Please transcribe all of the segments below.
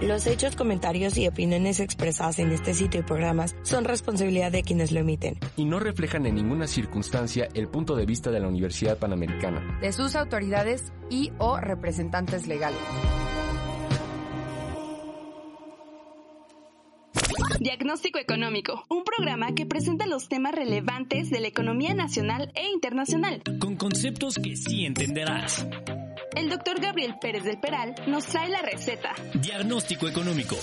Los hechos, comentarios y opiniones expresadas en este sitio y programas son responsabilidad de quienes lo emiten. Y no reflejan en ninguna circunstancia el punto de vista de la Universidad Panamericana. De sus autoridades y o representantes legales. Diagnóstico Económico, un programa que presenta los temas relevantes de la economía nacional e internacional. Con conceptos que sí entenderás. El doctor Gabriel Pérez del Peral nos trae la receta. Diagnóstico Económico.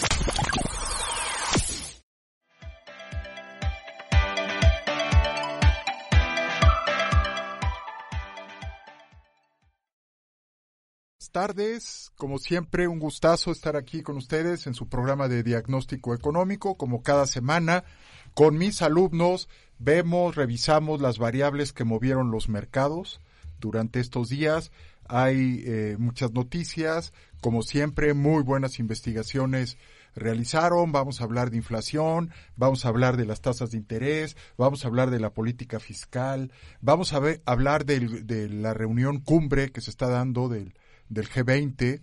tardes. Como siempre, un gustazo estar aquí con ustedes en su programa de diagnóstico económico, como cada semana. Con mis alumnos vemos, revisamos las variables que movieron los mercados durante estos días. Hay eh, muchas noticias, como siempre, muy buenas investigaciones realizaron. Vamos a hablar de inflación, vamos a hablar de las tasas de interés, vamos a hablar de la política fiscal, vamos a hablar de la reunión cumbre que se está dando del del G20.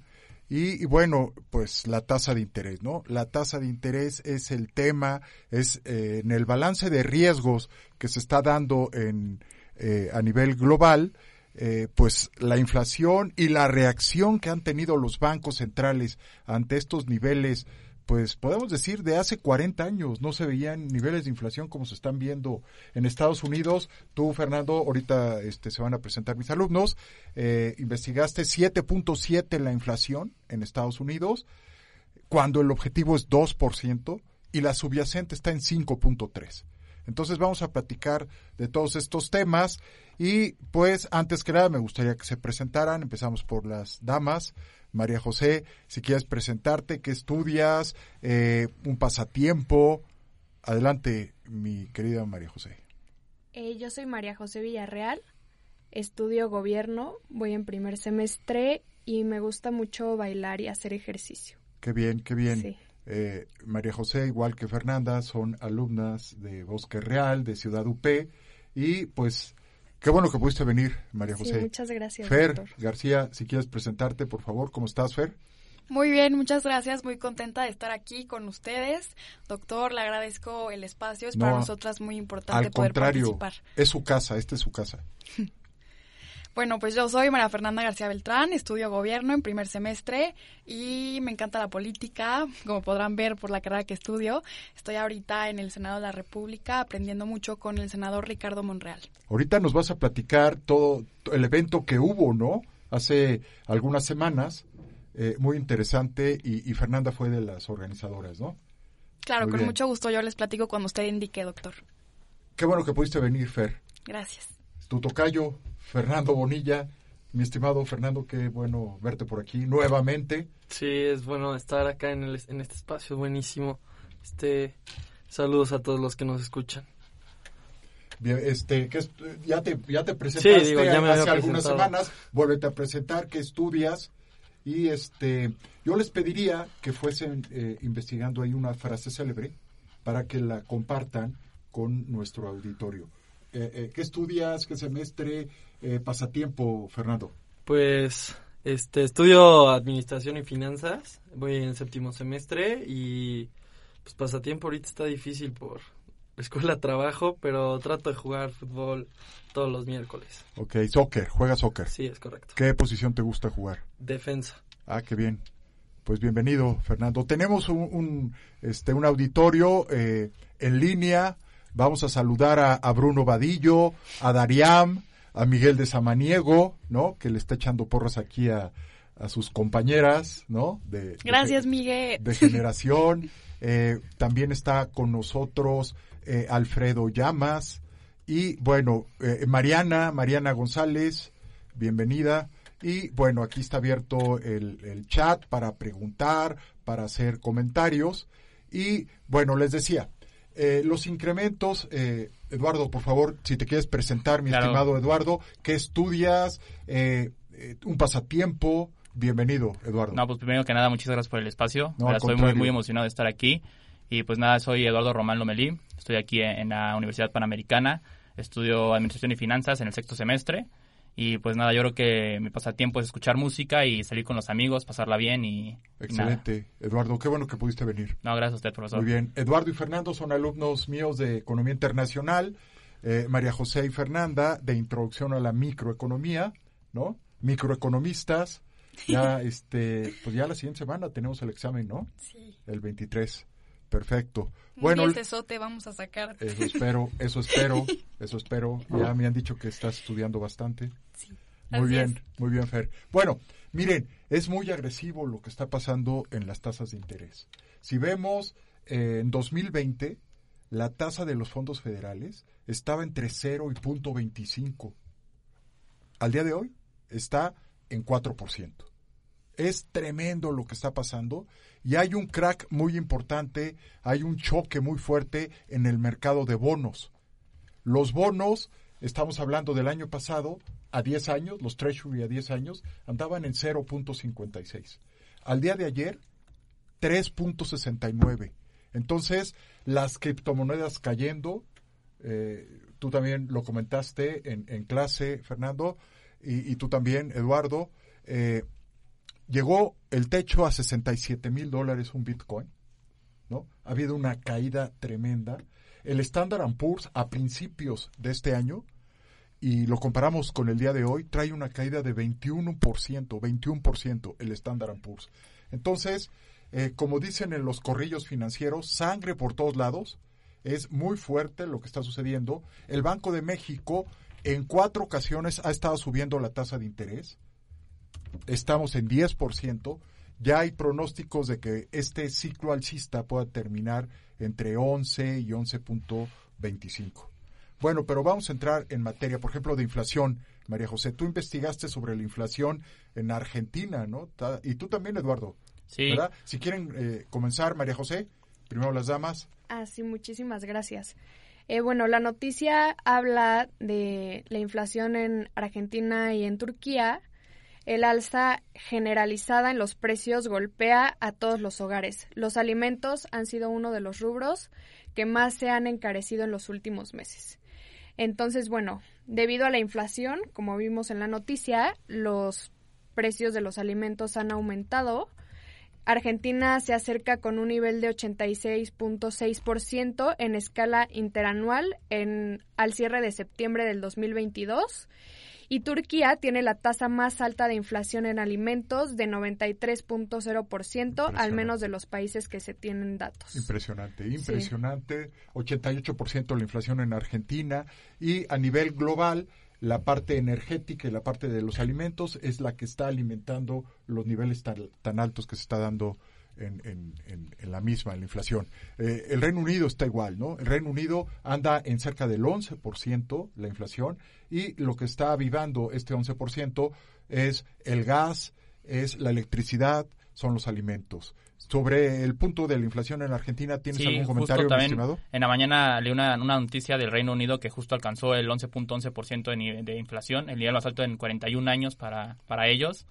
Y, bueno, pues la tasa de interés, ¿no? La tasa de interés es el tema, es eh, en el balance de riesgos que se está dando en, eh, a nivel global, eh, pues la inflación y la reacción que han tenido los bancos centrales ante estos niveles pues podemos decir de hace 40 años no se veían niveles de inflación como se están viendo en Estados Unidos. Tú, Fernando, ahorita este, se van a presentar mis alumnos, eh, investigaste 7.7 la inflación en Estados Unidos, cuando el objetivo es 2% y la subyacente está en 5.3. Entonces vamos a platicar de todos estos temas y pues antes que nada me gustaría que se presentaran. Empezamos por las damas. María José, si quieres presentarte, qué estudias, eh, un pasatiempo. Adelante, mi querida María José. Eh, yo soy María José Villarreal, estudio gobierno, voy en primer semestre y me gusta mucho bailar y hacer ejercicio. Qué bien, qué bien. Eh, María José, igual que Fernanda, son alumnas de Bosque Real, de Ciudad UP, y pues Qué bueno que pudiste venir, María José. muchas gracias. Fer García, si quieres presentarte, por favor, ¿cómo estás, Fer? Muy bien, muchas gracias. Muy contenta de estar aquí con ustedes. Doctor, le agradezco el espacio. Es para nosotras muy importante al poder contrario, participar. Es su casa, esta es su casa. Bueno, pues yo soy María Fernanda García Beltrán, estudio gobierno en primer semestre y me encanta la política, como podrán ver por la carrera que estudio. Estoy ahorita en el Senado de la República aprendiendo mucho con el senador Ricardo Monreal. Ahorita nos vas a platicar todo el evento que hubo, ¿no? Hace algunas semanas, eh, muy interesante y, Fernanda fue de las organizadoras, ¿no? Claro, con mucho gusto yo les platico cuando usted indique, doctor. Qué bueno que pudiste venir, Fer. Gracias. Tu tocayo, Fernando Bonilla. Mi estimado Fernando, qué bueno verte por aquí nuevamente. Sí, es bueno estar acá en, el, en este espacio, buenísimo. Este, saludos a todos los que nos escuchan. Bien, este, que ya te, ya te presentaste sí, digo, ya me hace algunas semanas, vuélvete a presentar, qué estudias, y este, yo les pediría que fuesen eh, investigando ahí una frase célebre para que la compartan con nuestro auditorio. Eh, eh, ¿Qué estudias? ¿Qué semestre? Eh, pasatiempo, Fernando? Pues este estudio administración y finanzas, voy en séptimo semestre y pues pasatiempo ahorita está difícil por escuela trabajo, pero trato de jugar fútbol todos los miércoles. Ok, soccer, juega soccer. Sí, es correcto. ¿Qué posición te gusta jugar? Defensa. Ah, qué bien. Pues bienvenido, Fernando. Tenemos un, este, un auditorio eh, en línea. Vamos a saludar a, a Bruno Vadillo, a Dariam, a Miguel de Samaniego, ¿no? Que le está echando porras aquí a, sus compañeras, ¿no? De, Gracias, Miguel. De generación. Eh, también está con nosotros eh, Alfredo Llamas y, bueno, eh, Mariana, Mariana González, bienvenida. Y, bueno, aquí está abierto el, el chat para preguntar, para hacer comentarios. Y, bueno, les decía, los incrementos Eduardo, por favor, si te quieres presentar, mi estimado Eduardo, ¿qué estudias? Eh, eh, un pasatiempo. Bienvenido, Eduardo. No, pues primero que nada, muchas gracias por el espacio. No, Estoy muy, muy emocionado de estar aquí. Y pues nada, soy Eduardo Román Lomelí. Estoy aquí en la Universidad Panamericana. Estudio Administración y Finanzas en el sexto semestre. Y pues nada, yo creo que mi pasatiempo es escuchar música y salir con los amigos, pasarla bien y... y nada. Excelente, Eduardo. Qué bueno que pudiste venir. No, gracias a usted, profesor. Muy bien. Eduardo y Fernando son alumnos míos de Economía Internacional. Eh, María José y Fernanda de Introducción a la Microeconomía, ¿no? Microeconomistas. Ya, este, pues ya la siguiente semana tenemos el examen, ¿no? Sí. El 23. Perfecto. Bueno, diecesote vamos a sacar. eso espero, eso espero, eso espero. Ya me han dicho que estás estudiando bastante. Sí. Muy Así bien, es. muy bien, Fer. Bueno, miren, es muy agresivo lo que está pasando en las tasas de interés. Si vemos eh, en 2020, la tasa de los fondos federales estaba entre 0 y punto 25. Al día de hoy está en 4%. Es tremendo lo que está pasando y hay un crack muy importante, hay un choque muy fuerte en el mercado de bonos. Los bonos, estamos hablando del año pasado, a 10 años, los Treasury a 10 años, andaban en 0.56. Al día de ayer, 3.69. Entonces, las criptomonedas cayendo, eh, tú también lo comentaste en, clase, Fernando, y, y tú también, Eduardo, eh, llegó el techo a 67 mil dólares un Bitcoin, ¿no? Ha habido una caída tremenda. El Standard Poor's a principios de este año, y lo comparamos con el día de hoy, trae una caída de 21%, 21% el Standard Poor's. Entonces, eh, como dicen en los corrillos financieros, sangre por todos lados, es muy fuerte lo que está sucediendo. El Banco de México en cuatro ocasiones ha estado subiendo la tasa de interés. Estamos en 10%. Ya hay pronósticos de que este ciclo alcista pueda terminar entre 11 y 11.25. Bueno, pero vamos a entrar en materia, por ejemplo, de inflación. María José, tú investigaste sobre la inflación en Argentina, ¿no? Y tú también, Eduardo. Sí. ¿Verdad? Si quieren eh, comenzar, María José, primero las damas. Ah, sí, muchísimas gracias. Eh, bueno, la noticia habla de la inflación en Argentina y en Turquía. El alza generalizada en los precios golpea a todos los hogares. Los alimentos han sido uno de los rubros que más se han encarecido en los últimos meses. Entonces, bueno, debido a la inflación, como vimos en la noticia, los precios de los alimentos han aumentado. Argentina se acerca con un nivel de 86.6% en escala interanual en, al cierre de septiembre del 2022 y Turquía tiene la tasa más alta de inflación en alimentos de 93.0% al menos de los países que se tienen datos. Impresionante, impresionante. 88% la inflación en Argentina y a nivel global la parte energética y la parte de los alimentos es la que está alimentando los niveles tan, tan altos que se está dando en, en- en- en la misma, en la inflación. Eh, el Reino Unido está igual, ¿no? El Reino Unido anda en cerca del 11% la inflación y lo que está avivando este 11% es el gas, es la electricidad, son los alimentos. Sobre el punto de la inflación en Argentina, ¿tienes Sí, algún comentario, también estimado? en la mañana leí una, una noticia del Reino Unido que justo alcanzó el 11.11% de, nivel de inflación, el nivel más alto en 41 años para, para ellos,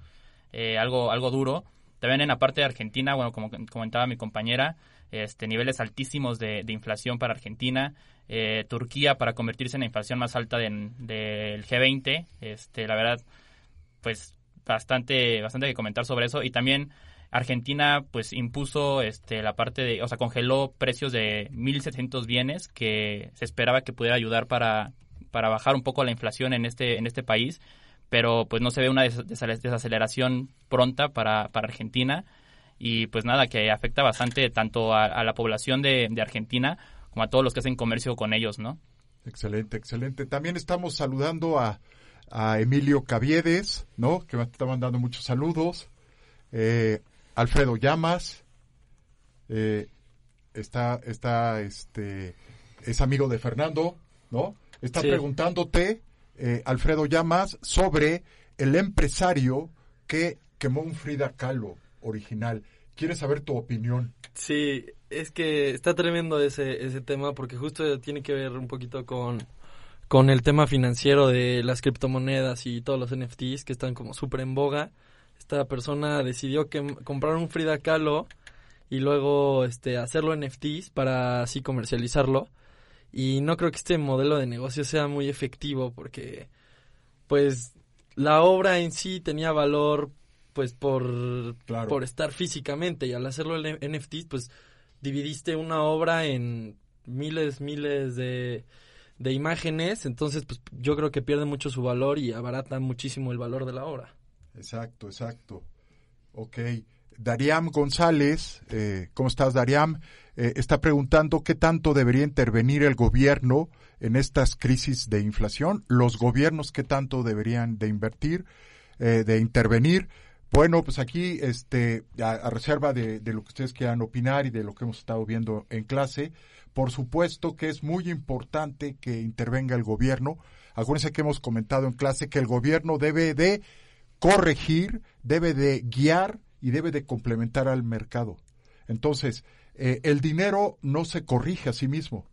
eh, algo, algo duro. También en la parte de Argentina, bueno, como comentaba mi compañera, este, niveles altísimos de, de inflación para Argentina, eh, Turquía para convertirse en la inflación más alta de- del G20, este, la verdad, pues bastante, bastante que comentar sobre eso. Y también Argentina pues impuso este la parte de, o sea, congeló precios de 1700 bienes que se esperaba que pudiera ayudar para, para bajar un poco la inflación en este en este país, pero pues no se ve una des- des- desaceleración pronta para, para Argentina y pues nada, que afecta bastante tanto a, a la población de, de Argentina como a todos los que hacen comercio con ellos, ¿no? Excelente, excelente. También estamos saludando a, a Emilio Caviedes, ¿no? Que me está mandando muchos saludos. Eh, Alfredo Llamas. eh, está, está, este, es amigo de Fernando, ¿no? Está Sí. preguntándote, eh, Alfredo Llamas, sobre el empresario que quemó un Frida Kahlo original. ¿Quieres saber tu opinión? Sí, es que está tremendo ese, ese tema porque justo tiene que ver un poquito con, con el tema financiero de las criptomonedas y todos los NFTs que están como súper en boga. Esta persona decidió que comprar un Frida Kahlo y luego este hacerlo NFTs para así comercializarlo. Y no creo que este modelo de negocio sea muy efectivo porque pues la obra en sí tenía valor pues por, por estar físicamente y al hacerlo en NFTs pues dividiste una obra en miles, miles de, de imágenes, entonces pues yo creo que pierde mucho su valor y abarata muchísimo el valor de la obra. Exacto, exacto. Ok. Dariam González, eh, ¿cómo estás Dariam? Eh, está preguntando qué tanto debería intervenir el gobierno en estas crisis de inflación, los gobiernos qué tanto deberían de invertir, eh, de intervenir. Bueno, pues aquí, este, a, reserva de, de, lo que ustedes quieran opinar y de lo que hemos estado viendo en clase, por supuesto que es muy importante que intervenga el gobierno. Acuérdense que hemos comentado en clase que el gobierno debe de corregir, debe de guiar y debe de complementar al mercado. Entonces, eh, el dinero no se corrige a sí mismo.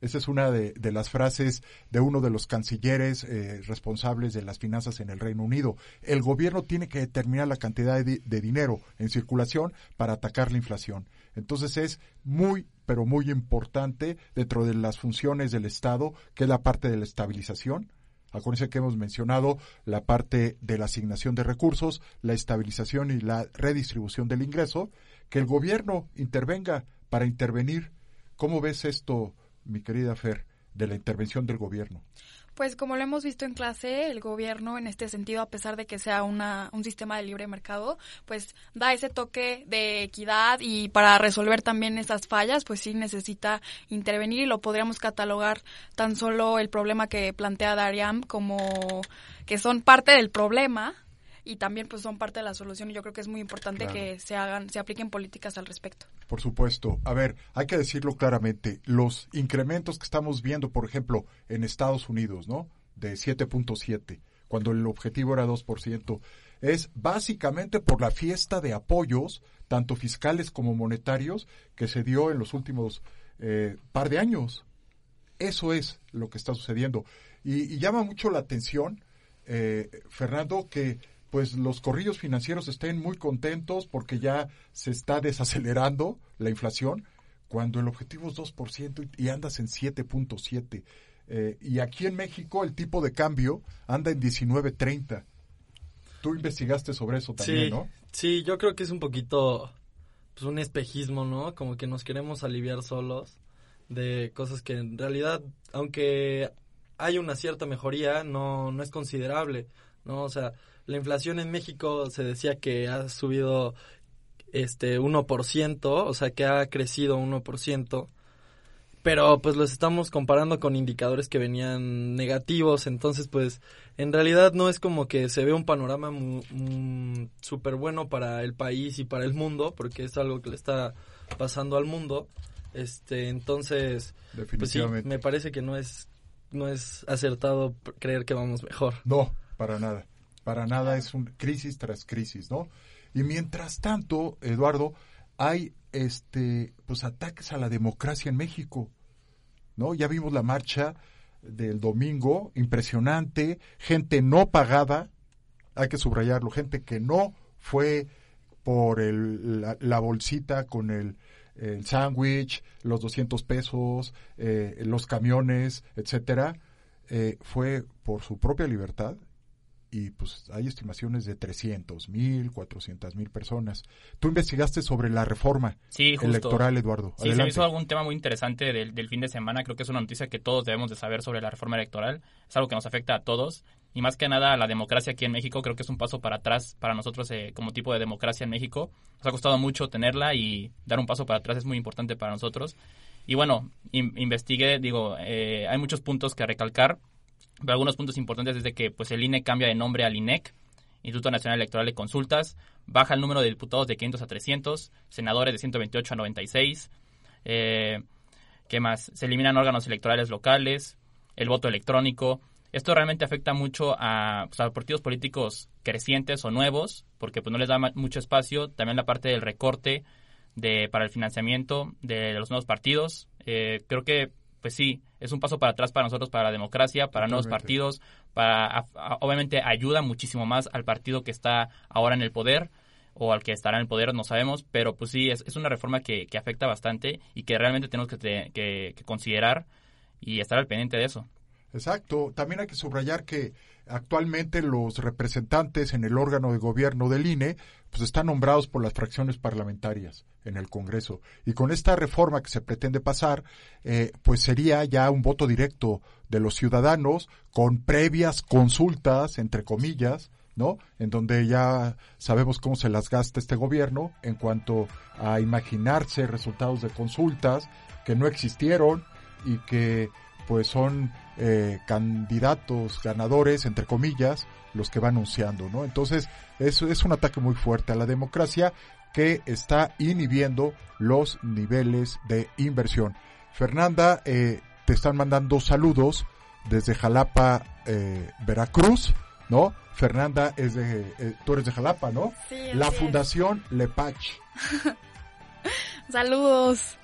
Esa es una de, las frases de uno de los cancilleres eh, responsables de las finanzas en el Reino Unido. El gobierno tiene que determinar la cantidad de, de, dinero en circulación para atacar la inflación. Entonces es muy, pero muy importante dentro de las funciones del Estado, que es la parte de la estabilización, Acuérdense que hemos mencionado la parte de la asignación de recursos, la estabilización y la redistribución del ingreso, que el gobierno intervenga para intervenir. ¿Cómo ves esto, mi querida Fer, de la intervención del gobierno? Pues como lo hemos visto en clase, el gobierno en este sentido, a pesar de que sea una, un sistema de libre mercado, pues da ese toque de equidad y para resolver también esas fallas, pues sí necesita intervenir y lo podríamos catalogar tan solo el problema que plantea Dariam como que son parte del problema, y también pues son parte de la solución y yo creo que es muy importante que se hagan, se apliquen políticas al respecto. Por supuesto. A ver, hay que decirlo claramente, los incrementos que estamos viendo, por ejemplo, en Estados Unidos, ¿no? De 7.7, cuando el objetivo era 2%, es básicamente por la fiesta de apoyos, tanto fiscales como monetarios, que se dio en los últimos eh, par de años. Eso es lo que está sucediendo. Y, llama mucho la atención, eh, Fernando, que pues los corrillos financieros estén muy contentos porque ya se está desacelerando la inflación, cuando el objetivo es 2% y andas en 7.7. Eh, y aquí en México el tipo de cambio anda en 19.30. Tú investigaste sobre eso también, ¿no? Sí, yo creo que es un poquito pues un espejismo, ¿no? Como que nos queremos aliviar solos de cosas que en realidad, aunque hay una cierta mejoría, no, no es considerable, ¿no? O sea, la inflación en México se decía que ha subido este 1%, o sea que ha crecido 1%, pero pues los estamos comparando con indicadores que venían negativos, entonces pues en realidad no es como que se ve un panorama súper bueno para el país y para el mundo, porque es algo que le está pasando al mundo. Este, entonces, pues sí, me parece que no es no es acertado creer que vamos mejor. No, para nada para nada es un crisis tras crisis, ¿no? Y mientras tanto, Eduardo, hay este pues ataques a la democracia en México. ¿No? Ya vimos la marcha del domingo, impresionante, gente no pagada, hay que subrayarlo, gente que no fue por el, la, bolsita con el, el sándwich, los 200 pesos, eh, los camiones, etcétera, eh, fue por su propia libertad y pues hay estimaciones de 300 mil, 400 mil personas. Tú investigaste sobre la reforma electoral, Eduardo. Sí, se hizo algún tema muy interesante del, del, fin de semana. Creo que es una noticia que todos debemos de saber sobre la reforma electoral. Es algo que nos afecta a todos y más que nada la democracia aquí en México. Creo que es un paso para atrás para nosotros eh, como tipo de democracia en México. Nos ha costado mucho tenerla y dar un paso para atrás es muy importante para nosotros. Y bueno, investigué, digo, eh, hay muchos puntos que recalcar pero algunos puntos importantes es de que pues, el INE cambia de nombre al INEC, Instituto Nacional Electoral de Consultas, baja el número de diputados de 500 a 300, senadores de 128 a 96, eh, ¿qué más? Se eliminan órganos electorales locales, el voto electrónico. Esto realmente afecta mucho a, pues, partidos políticos crecientes o nuevos, porque pues, no les da mucho espacio. También la parte del recorte de, para el financiamiento de los nuevos partidos. Eh, creo que, pues sí, es un paso para atrás para nosotros, para la democracia, para nuevos partidos, para obviamente ayuda muchísimo más al partido que está ahora en el poder o al que estará en el poder, no sabemos, pero pues sí, es, una reforma que, que, afecta bastante y que realmente tenemos que, que, considerar y estar al pendiente de eso. Exacto. También hay que subrayar que actualmente los representantes en el órgano de gobierno del INE pues están nombrados por las fracciones parlamentarias en el Congreso. Y con esta reforma que se pretende pasar, eh, pues sería ya un voto directo de los ciudadanos con previas consultas, entre comillas, ¿no? En donde ya sabemos cómo se las gasta este gobierno en cuanto a imaginarse resultados de consultas que no existieron y que pues son eh, candidatos ganadores, entre comillas, los que va anunciando, ¿no? Entonces, eso es un ataque muy fuerte a la democracia que está inhibiendo los niveles de inversión. Fernanda, eh, te están mandando saludos desde Jalapa, eh, Veracruz. ¿no? Fernanda es de, eh, tú eres de Jalapa, ¿no? Sí, La Fundación Lepach. Saludos.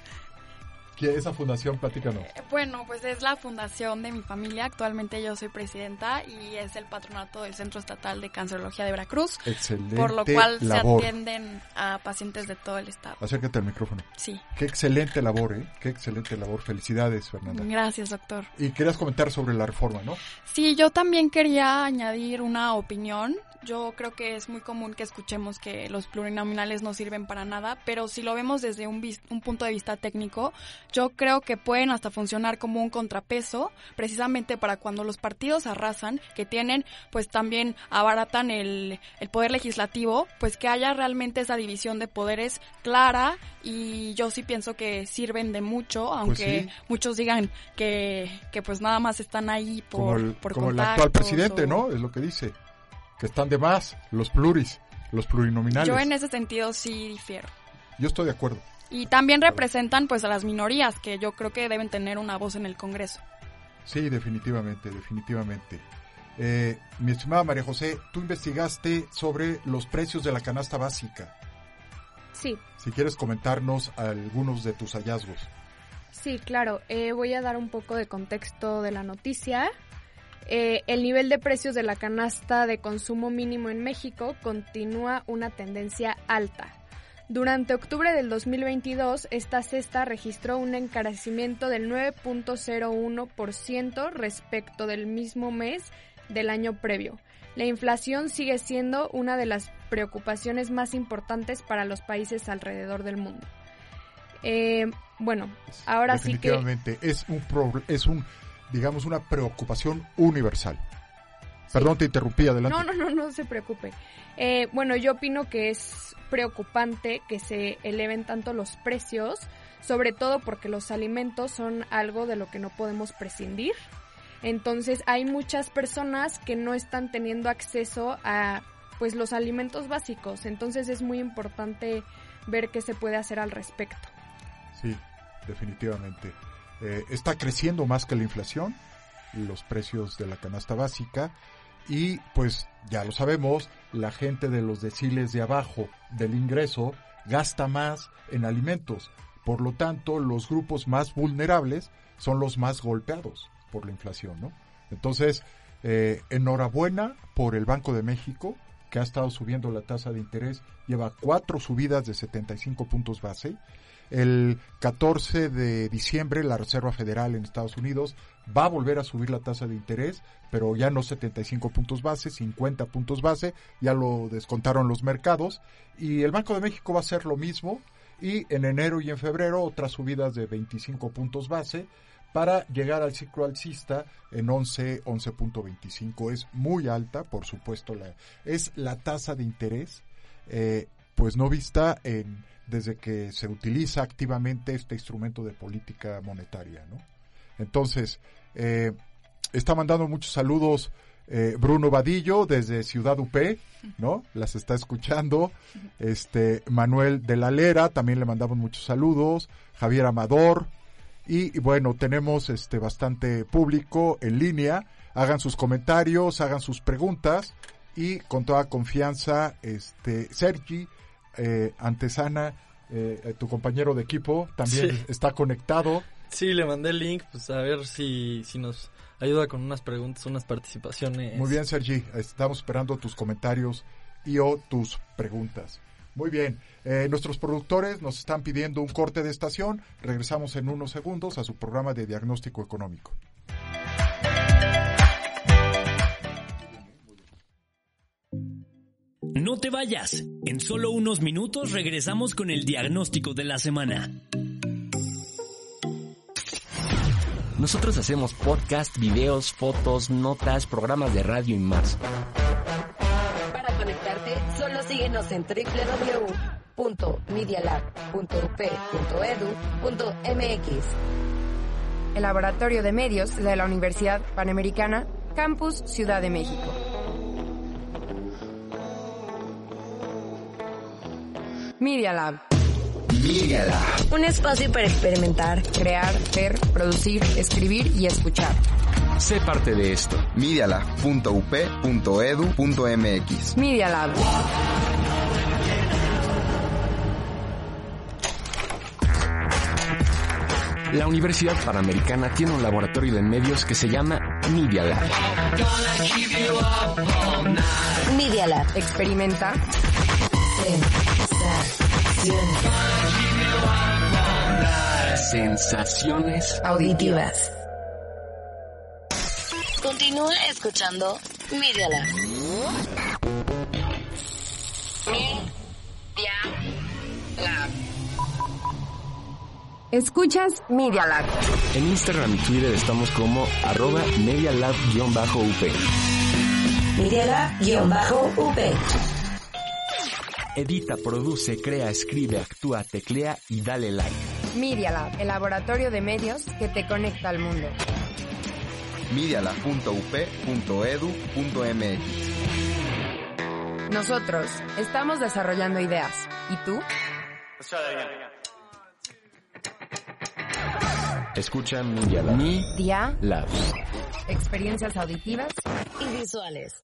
¿Qué esa fundación? Platícanos. Eh, bueno, pues es la fundación de mi familia. Actualmente yo soy presidenta y es el patronato del Centro Estatal de Cancerología de Veracruz. Excelente. Por lo cual se atienden a pacientes de todo el estado. Acércate al micrófono. Sí. Qué excelente labor, ¿eh? Qué excelente labor. Felicidades, Fernanda. Gracias, doctor. Y querías comentar sobre la reforma, ¿no? Sí, yo también quería añadir una opinión yo creo que es muy común que escuchemos que los plurinominales no sirven para nada, pero si lo vemos desde un, un, punto de vista técnico, yo creo que pueden hasta funcionar como un contrapeso, precisamente para cuando los partidos arrasan, que tienen, pues también abaratan el, el poder legislativo, pues que haya realmente esa división de poderes clara y yo sí pienso que sirven de mucho, pues aunque muchos digan que, que pues nada más están ahí por, como el, por como el actual presidente, ¿no? Es lo que dice están de más, los pluris, los plurinominales. Yo en ese sentido sí difiero. Yo estoy de acuerdo. Y también representan pues a las minorías que yo creo que deben tener una voz en el Congreso. Sí, definitivamente, definitivamente. Eh, mi estimada María José, tú investigaste sobre los precios de la canasta básica. Sí. Si quieres comentarnos algunos de tus hallazgos. Sí, claro. Eh, voy a dar un poco de contexto de la noticia. Eh, el nivel de precios de la canasta de consumo mínimo en México continúa una tendencia alta. Durante octubre del 2022, esta cesta registró un encarecimiento del 9.01% respecto del mismo mes del año previo. La inflación sigue siendo una de las preocupaciones más importantes para los países alrededor del mundo. Eh, bueno, ahora sí que... Es un, es un digamos, una preocupación universal. Perdón, te interrumpí, adelante. No, no, no, no se preocupe. Eh, bueno, yo opino que es preocupante que se eleven tanto los precios, sobre todo porque los alimentos son algo de lo que no podemos prescindir. Entonces hay muchas personas que no están teniendo acceso a pues los alimentos básicos. Entonces es muy importante ver qué se puede hacer al respecto. Sí, definitivamente. Eh, está creciendo más que la inflación, los precios de la canasta básica, y pues ya lo sabemos, la gente de los deciles de abajo del ingreso gasta más en alimentos. Por lo tanto, los grupos más vulnerables son los más golpeados por la inflación, ¿no? Entonces, eh, enhorabuena por el Banco de México, que ha estado subiendo la tasa de interés, lleva cuatro subidas de 75 puntos base el 14 de diciembre la Reserva Federal en Estados Unidos va a volver a subir la tasa de interés, pero ya no 75 puntos base, 50 puntos base, ya lo descontaron los mercados y el Banco de México va a hacer lo mismo y en enero y en febrero otras subidas de 25 puntos base para llegar al ciclo alcista en 11, 11.25. Es muy alta, por supuesto, la, es la tasa de interés, eh, pues no vista en desde que se utiliza activamente este instrumento de política monetaria, ¿no? Entonces, eh, está mandando muchos saludos eh, Bruno Vadillo desde Ciudad UP, ¿no? Las está escuchando. Este Manuel de la Lera también le mandamos muchos saludos. Javier Amador y, bueno tenemos este bastante público en línea. Hagan sus comentarios, hagan sus preguntas y con toda confianza, este Sergi eh, Antesana, eh, tu compañero de equipo, también está conectado. Sí, le mandé el link, pues a ver si, si nos ayuda con unas preguntas, unas participaciones. Muy bien, Sergi. Estamos esperando tus comentarios y o tus preguntas. Muy bien. Eh, nuestros productores nos están pidiendo un corte de estación. Regresamos en unos segundos a su programa de diagnóstico económico. No te vayas. En solo unos minutos regresamos con el diagnóstico de la semana. Nosotros hacemos podcast, videos, fotos, notas, programas de radio y más. Para conectarte, solo síguenos en www.medialab.up.edu.mx. El Laboratorio de Medios de la Universidad Panamericana, Campus Ciudad de México. Media Lab. Media Lab. Un espacio para experimentar, crear, ver, producir, escribir y escuchar. Sé parte de esto. medialab.up.edu.mx. Media Lab. La Universidad Panamericana tiene un laboratorio de medios que se llama Media Lab. Media Lab. Experimenta. Sensaciones auditivas. Continúa escuchando Media Lab. Media Lab. Escuchas Media Lab. En Instagram y Twitter estamos como arroba medialab-up. Medialab-up. Edita, produce, crea, escribe, actúa, teclea y dale like. Media Lab, el laboratorio de medios que te conecta al mundo. medialab.up.edu.mx. Nosotros estamos desarrollando ideas. ¿Y tú? Escucha Media Lab. Media Lab. Experiencias auditivas y visuales.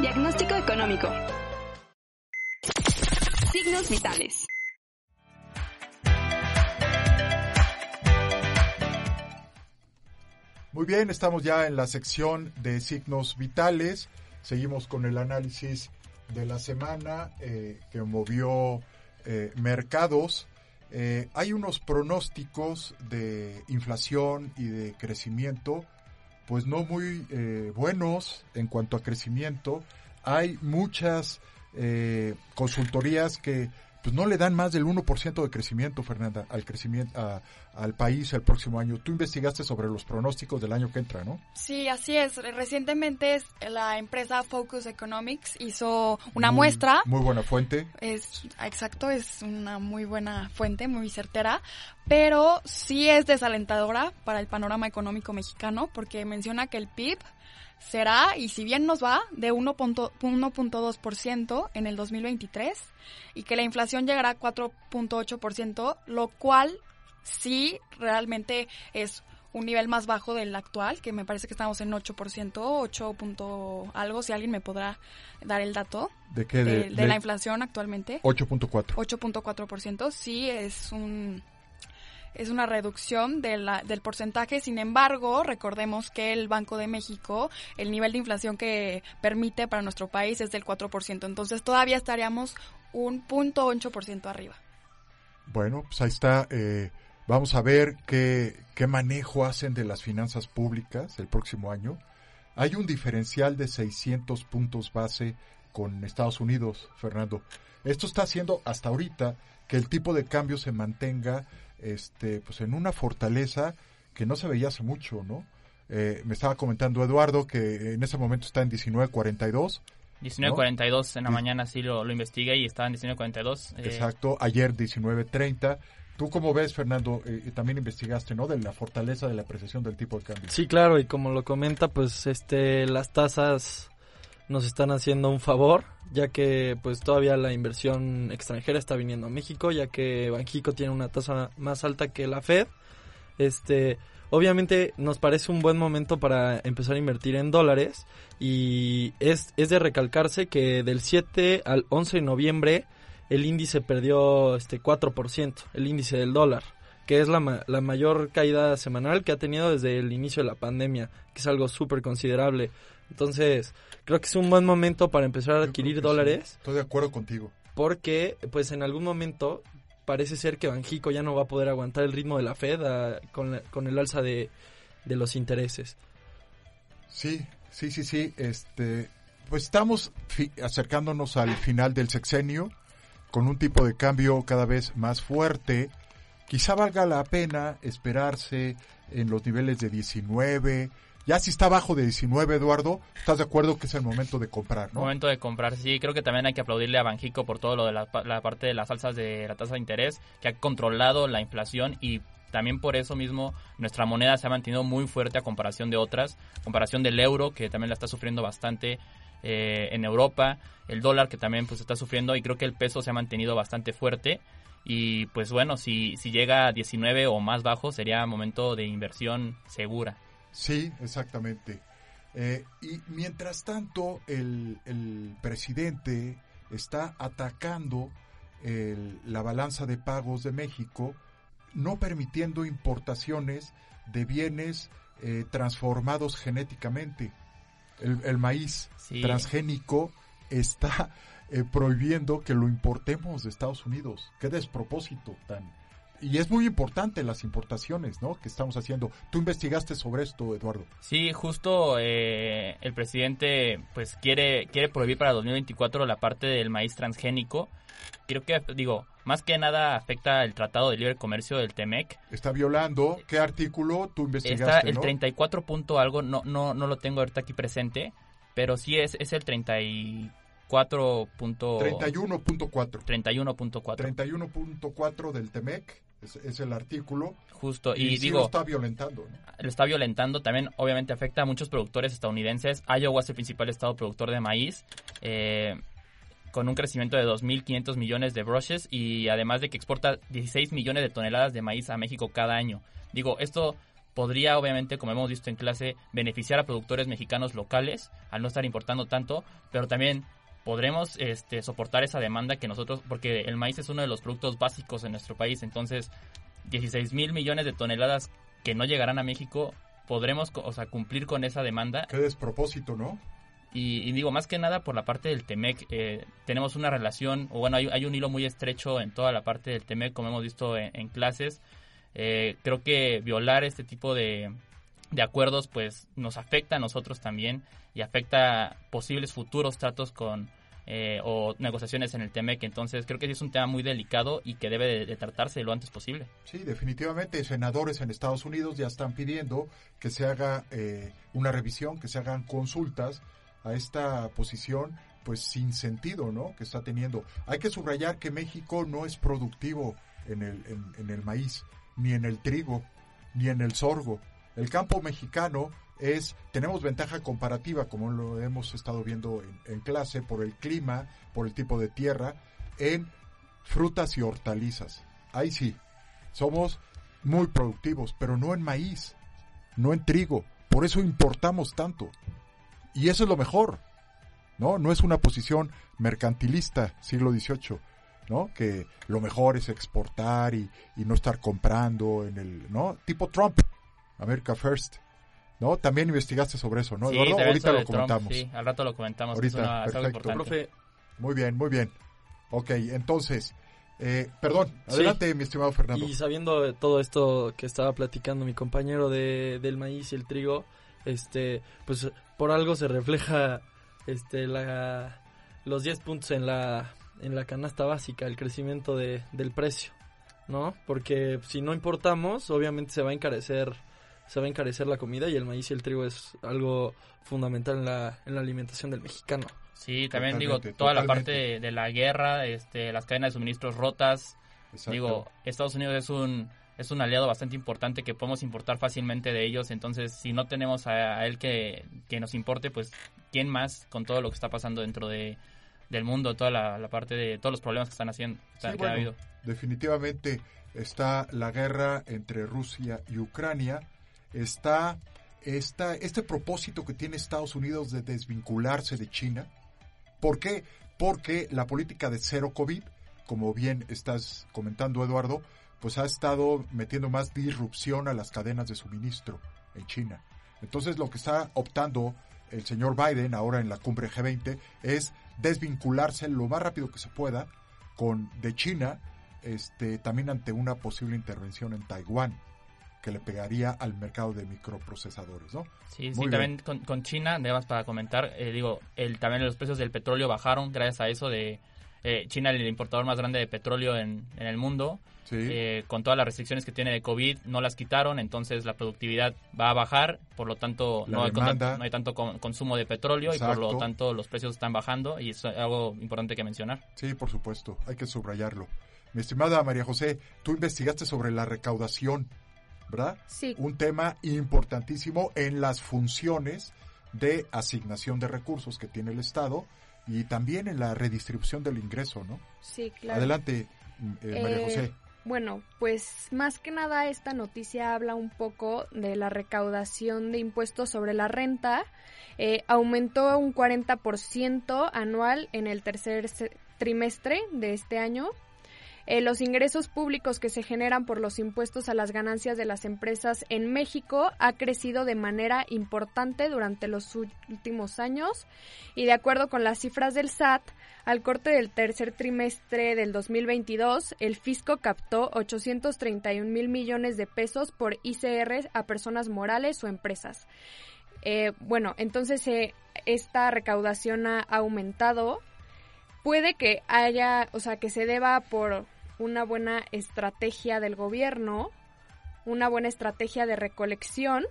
Diagnóstico económico. Signos vitales. Muy bien, estamos ya en la sección de signos vitales. Seguimos con el análisis de la semana eh, que movió eh, mercados. Eh, hay unos pronósticos de inflación y de crecimiento, pues no muy buenos en cuanto a crecimiento. Hay muchas consultorías que pues no le dan más del 1% de crecimiento, Fernanda, al crecimiento a, al país el próximo año. Tú investigaste sobre los pronósticos del año que entra, ¿no? Sí, así es. Recientemente la empresa Focus Economics hizo una muy, muestra. Muy buena fuente. Es exacto, es una muy buena fuente, muy certera, pero sí es desalentadora para el panorama económico mexicano porque menciona que el PIB será, y si bien nos va, de 1.2% en el 2023 y que la inflación llegará a 4.8%, lo cual sí realmente es un nivel más bajo del actual, que me parece que estamos en 8%, 8 punto algo, si alguien me podrá dar el dato. ¿De qué? De, De, de la inflación actualmente. 8.4. 8.4%, sí es un es una reducción de la, del porcentaje. Sin embargo, recordemos que el Banco de México, el nivel de inflación que permite para nuestro país es del 4%. Entonces todavía estaríamos un punto 8% arriba. Bueno, pues ahí está. Eh, vamos a ver qué, qué manejo hacen de las finanzas públicas el próximo año. Hay un diferencial de 600 puntos base con Estados Unidos, Fernando. Esto está haciendo hasta ahorita que el tipo de cambio se mantenga este, pues en una fortaleza que no se veía hace mucho, ¿no? Eh, me estaba comentando Eduardo que en ese momento está en 19.42. 19.42 ¿no? en la mañana sí lo, lo investigué y estaba en 19.42. Eh. Exacto, ayer 19.30 ¿Tú cómo ves, Fernando? Eh, también investigaste, ¿no? De la fortaleza de la apreciación del tipo de cambio. Sí, claro, y como lo comenta, pues este las tasas nos están haciendo un favor, ya que pues todavía la inversión extranjera está viniendo a México, ya que Banjico tiene una tasa más alta que la Fed. Este, obviamente nos parece un buen momento para empezar a invertir en dólares y es, es de recalcarse que del 7 al 11 de noviembre el índice perdió este 4%, el índice del dólar, que es la, la mayor caída semanal que ha tenido desde el inicio de la pandemia, que es algo súper considerable. Entonces, creo que es un buen momento para empezar a adquirir dólares. Estoy de acuerdo contigo. Porque, pues en algún momento parece ser que Banjico ya no va a poder aguantar el ritmo de la Fed ah, con, con el alza de, de los intereses. Sí, sí, sí, sí. Este, pues estamos acercándonos al final del sexenio con un tipo de cambio cada vez más fuerte. Quizá valga la pena esperarse en los niveles de 19. Ya si está abajo de 19, Eduardo, ¿estás de acuerdo que es el momento de comprar, no? Momento de comprar, sí. Creo que también hay que aplaudirle a Banjico por todo lo de la, parte de las alzas de la tasa de interés, que ha controlado la inflación y también por eso mismo nuestra moneda se ha mantenido muy fuerte a comparación de otras, comparación del euro que también la está sufriendo bastante eh, en Europa, el dólar que también pues está sufriendo y creo que el peso se ha mantenido bastante fuerte y pues bueno, si, si llega a 19 o más bajo sería momento de inversión segura. Sí, exactamente. Eh, y mientras tanto, el, el presidente está atacando la balanza de pagos de México, no permitiendo importaciones de bienes eh, transformados genéticamente el, maíz transgénico está eh, prohibiendo que lo importemos de Estados Unidos. Qué despropósito tan... Y es muy importante las importaciones, ¿no? Que estamos haciendo. Tú investigaste sobre esto, Eduardo. Sí, justo eh, el presidente, pues quiere quiere prohibir para 2024 la parte del maíz transgénico creo que, digo, más que nada afecta el Tratado de Libre Comercio del TEMEC. Está violando, ¿qué artículo tú investigaste? Está el 34 punto algo, no, no, no lo tengo ahorita aquí presente, pero sí es, es el 34 punto... 31.4. 31.4. 31.4 del TEMEC. Es, el artículo. Justo, y, digo. Lo está violentando. Lo está violentando. También, obviamente, afecta a muchos productores estadounidenses. Iowa es el principal estado productor de maíz. Eh, con un crecimiento de 2.500 millones de brushes y además de que exporta 16 millones de toneladas de maíz a México cada año. Digo, esto podría obviamente, como hemos visto en clase, beneficiar a productores mexicanos locales al no estar importando tanto, pero también podremos este, soportar esa demanda que nosotros, porque el maíz es uno de los productos básicos en nuestro país, entonces 16 mil millones de toneladas que no llegarán a México, podremos o sea, cumplir con esa demanda. Qué despropósito, ¿no? Y, digo, más que nada por la parte del TEMEC, eh, tenemos una relación, o bueno, hay, un hilo muy estrecho en toda la parte del TEMEC, como hemos visto en, clases. Eh, creo que violar este tipo de, de acuerdos, pues nos afecta a nosotros también y afecta posibles futuros tratos con, eh, o negociaciones en el TEMEC. Entonces creo que sí es un tema muy delicado y que debe de, tratarse lo antes posible. Sí, definitivamente senadores en Estados Unidos ya están pidiendo que se haga una revisión, que se hagan consultas a esta posición pues sin sentido, ¿no? Que está teniendo. Hay que subrayar que México no es productivo en el, en, el maíz, ni en el trigo, ni en el sorgo. El campo mexicano es, tenemos ventaja comparativa, como lo hemos estado viendo en, clase, por el clima, por el tipo de tierra, en frutas y hortalizas. Ahí sí, somos muy productivos, pero no en maíz, no en trigo. Por eso importamos tanto. Y eso es lo mejor, ¿no? No es una posición mercantilista, siglo XVIII, ¿no? Que lo mejor es exportar y, no estar comprando en el, ¿no? Tipo Trump, America First. ¿No? También investigaste sobre eso, ¿no, Eduardo? Ahorita lo comentamos. sí, al rato lo comentamos. Ahorita, perfecto. Muy bien, muy bien. Ok, entonces, eh, perdón, adelante, mi estimado Fernando. Y sabiendo todo esto que estaba platicando mi compañero de, del maíz y el trigo, este, pues por algo se refleja este la los 10 puntos en la en la canasta básica, el crecimiento de, del precio, ¿no? Porque si no importamos, obviamente se va a encarecer se va a encarecer la comida y el maíz y el trigo es algo fundamental en la, en la alimentación del mexicano. Sí, también digo, toda la parte de, la guerra, este, las cadenas de suministros rotas, Exacto. Digo, Estados Unidos es un es un aliado bastante importante que podemos importar fácilmente de ellos, entonces si no tenemos a, a él que, que nos importe, pues quién más con todo lo que está pasando dentro de del mundo, toda la, la parte de todos los problemas que están haciendo, Sí, que bueno, ha habido. definitivamente está la guerra entre Rusia y Ucrania, está, este propósito que tiene Estados Unidos de desvincularse de China. ¿Por qué? Porque la política de cero COVID, como bien estás comentando Eduardo, pues ha estado metiendo más disrupción a las cadenas de suministro en China. Entonces lo que está optando el señor Biden ahora en la cumbre G20 es desvincularse lo más rápido que se pueda con de China, este también ante una posible intervención en Taiwán que le pegaría al mercado de microprocesadores, ¿no? Sí, Muy sí, bien. también con, con China, además para comentar, eh, digo, el, también los precios del petróleo bajaron gracias a eso de eh, China, el importador más grande de petróleo en, en el mundo. Sí. Eh, con todas las restricciones que tiene de COVID, no las quitaron, entonces la productividad va a bajar, por lo tanto no hay, demanda. tanto, no hay tanto con- consumo de petróleo y por lo tanto los precios están bajando y eso es algo importante que mencionar. Sí, por supuesto, hay que subrayarlo. Mi estimada María José, tú investigaste sobre la recaudación, ¿verdad? Sí. Un tema importantísimo en las funciones de asignación de recursos que tiene el Estado y también en la redistribución del ingreso, ¿no? Sí, claro. Adelante, eh, María Eh, José. Bueno, pues más que nada esta noticia habla un poco de la recaudación de impuestos sobre la renta. Eh, aumentó un 40% anual en el tercer trimestre de este año. Eh, los ingresos públicos que se generan por los impuestos a las ganancias de las empresas en México ha crecido de manera importante durante los últimos años y de acuerdo con las cifras del SAT, al corte del tercer trimestre del 2022, el fisco captó 831 mil millones de pesos por ICR a personas morales o empresas. Eh, bueno, entonces eh, esta recaudación ha aumentado. Puede que haya, o sea, que se deba por una buena estrategia del gobierno, una buena estrategia de recolección.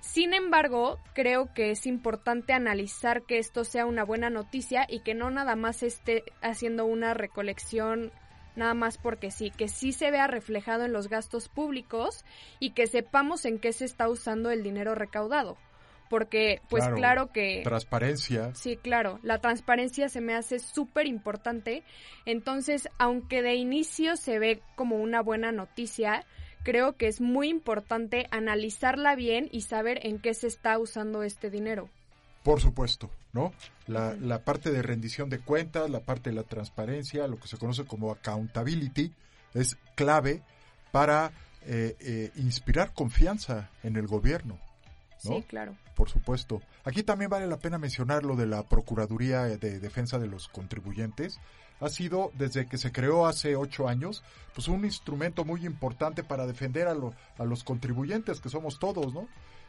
Sin embargo, creo que es importante analizar que esto sea una buena noticia y que no nada más esté haciendo una recolección nada más porque sí, que sí se vea reflejado en los gastos públicos y que sepamos en qué se está usando el dinero recaudado. Porque, pues Claro, claro, que... Transparencia. Sí, claro, la transparencia se me hace súper importante. Entonces, aunque de inicio se ve como una buena noticia, creo que es muy importante analizarla bien y saber en qué se está usando este dinero. Por supuesto, ¿no? La, la parte de rendición de cuentas, la parte de la transparencia, lo que se conoce como accountability, es clave para eh, eh, inspirar confianza en el gobierno. ¿no? Sí, claro. Por supuesto. Aquí también vale la pena mencionar lo de la Procuraduría de Defensa de los Contribuyentes. Ha sido, desde que se creó hace ocho años, pues un instrumento muy importante para defender a, lo- a los contribuyentes, que somos todos, ¿no?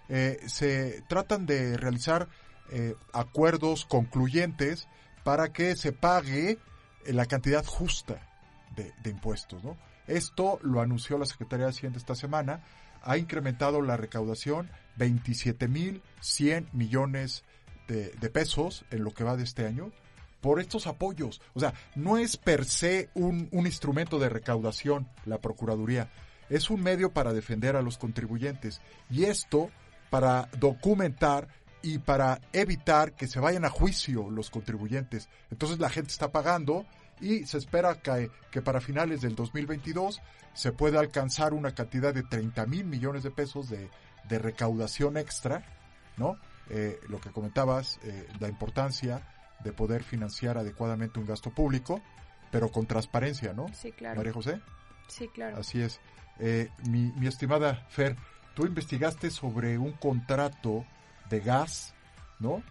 Eh, se tratan de realizar eh, acuerdos concluyentes para que se pague eh, la cantidad justa de, de impuestos, ¿no? Esto lo anunció la Secretaría de Hacienda esta semana, ha incrementado la recaudación 27.100 millones de, de pesos en lo que va de este año por estos apoyos. O sea, no es per se un, un instrumento de recaudación la Procuraduría, es un medio para defender a los contribuyentes. Y esto para documentar y para evitar que se vayan a juicio los contribuyentes. Entonces la gente está pagando y se espera que, que para finales del 2022 se pueda alcanzar una cantidad de 30 mil millones de pesos de, de recaudación extra, ¿no? Eh, lo que comentabas, eh, la importancia de poder financiar adecuadamente un gasto público, pero con transparencia, ¿no? Sí, claro. María José. Sí, claro. Así es. Eh, mi, mi estimada Fer, tú investigaste sobre un contrato de gas, ¿no?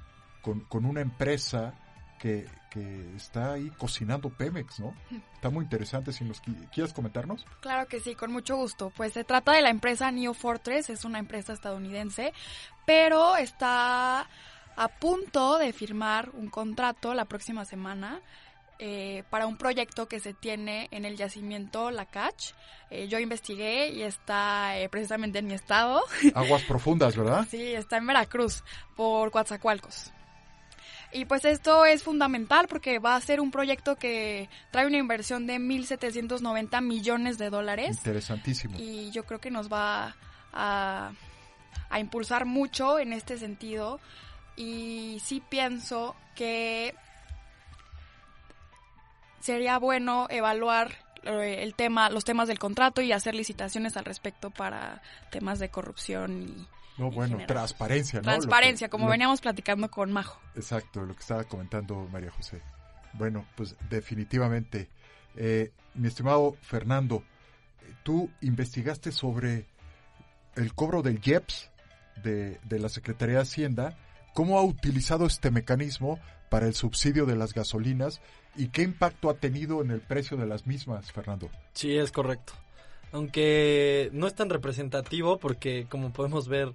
Con, con una empresa que, que está ahí cocinando Pemex, ¿no? Está muy interesante. Si nos qui- quieres comentarnos. Claro que sí, con mucho gusto. Pues se trata de la empresa Neo Fortress, es una empresa estadounidense, pero está a punto de firmar un contrato la próxima semana eh, para un proyecto que se tiene en el yacimiento La Cach. Eh, yo investigué y está eh, precisamente en mi estado. Aguas profundas, ¿verdad? Sí, está en Veracruz, por Coatzacoalcos. Y pues esto es fundamental porque va a ser un proyecto que trae una inversión de 1.790 millones de dólares. Interesantísimo. Y yo creo que nos va a, a impulsar mucho en este sentido. Y sí pienso que sería bueno evaluar eh, el tema, los temas del contrato y hacer licitaciones al respecto para temas de corrupción y no, bueno, transparencia, ¿no? Transparencia, como veníamos platicando con Majo. Exacto, lo que estaba comentando María José. Bueno, pues definitivamente. Eh, mi estimado Fernando, tú investigaste sobre el cobro del IEPS de, de la Secretaría de Hacienda, cómo ha utilizado este mecanismo para el subsidio de las gasolinas y qué impacto ha tenido en el precio de las mismas, Fernando. Sí, es correcto. Aunque no es tan representativo porque como podemos ver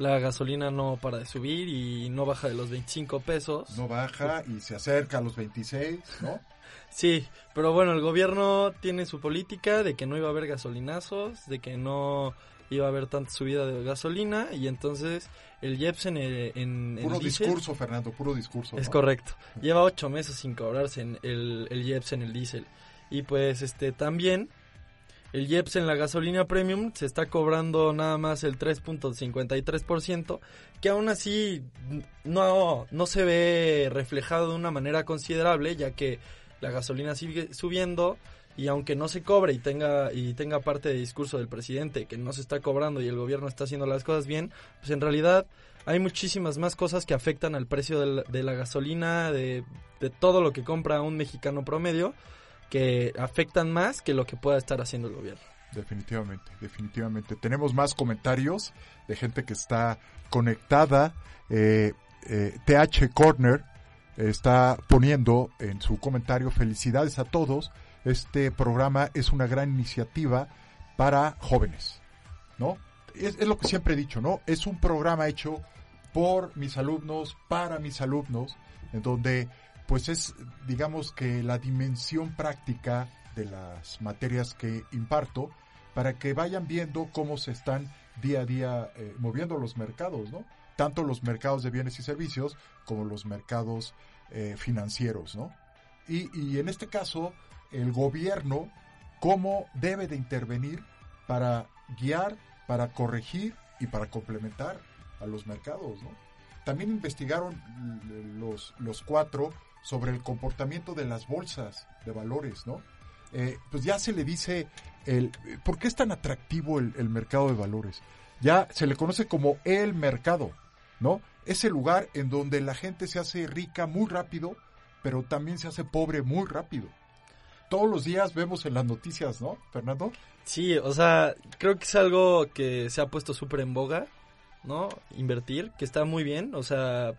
la gasolina no para de subir y no baja de los 25 pesos. No baja y se acerca a los 26, ¿no? sí, pero bueno, el gobierno tiene su política de que no iba a haber gasolinazos, de que no iba a haber tanta subida de gasolina y entonces el IEPS en el, en, Puro discurso, Fernando, puro discurso. Es correcto. Lleva ocho meses sin cobrarse en el, el IEPS en el diésel. Y pues este también el IEPS en la gasolina premium se está cobrando nada más el 3.53%, que aún así no, no se ve reflejado de una manera considerable, ya que la gasolina sigue subiendo y aunque no se cobre y tenga y tenga parte de discurso del presidente que no se está cobrando y el gobierno está haciendo las cosas bien, pues en realidad hay muchísimas más cosas que afectan al precio de la, de la gasolina, de, de todo lo que compra un mexicano promedio que afectan más que lo que pueda estar haciendo el gobierno. Definitivamente, definitivamente. Tenemos más comentarios de gente que está conectada. Eh, eh, TH Corner está poniendo en su comentario felicidades a todos. Este programa es una gran iniciativa para jóvenes, ¿no? Es, es lo que siempre he dicho, ¿no? Es un programa hecho por mis alumnos, para mis alumnos, en donde pues es, digamos que la dimensión práctica de las materias que imparto para que vayan viendo cómo se están día a día eh, moviendo los mercados, ¿no? Tanto los mercados de bienes y servicios como los mercados eh, financieros, ¿no? Y, y en este caso, el gobierno, cómo debe de intervenir para guiar, para corregir y para complementar a los mercados, ¿no? También investigaron los, los cuatro sobre el comportamiento de las bolsas de valores, ¿no? Eh, pues ya se le dice, el, ¿por qué es tan atractivo el, el, mercado de valores? Ya se le conoce como el mercado, ¿no? Ese lugar en donde la gente se hace rica muy rápido, pero también se hace pobre muy rápido. Todos los días vemos en las noticias, ¿no, Fernando? Sí, o sea, creo que es algo que se ha puesto súper en boga, ¿no? Invertir, que está muy bien, o sea,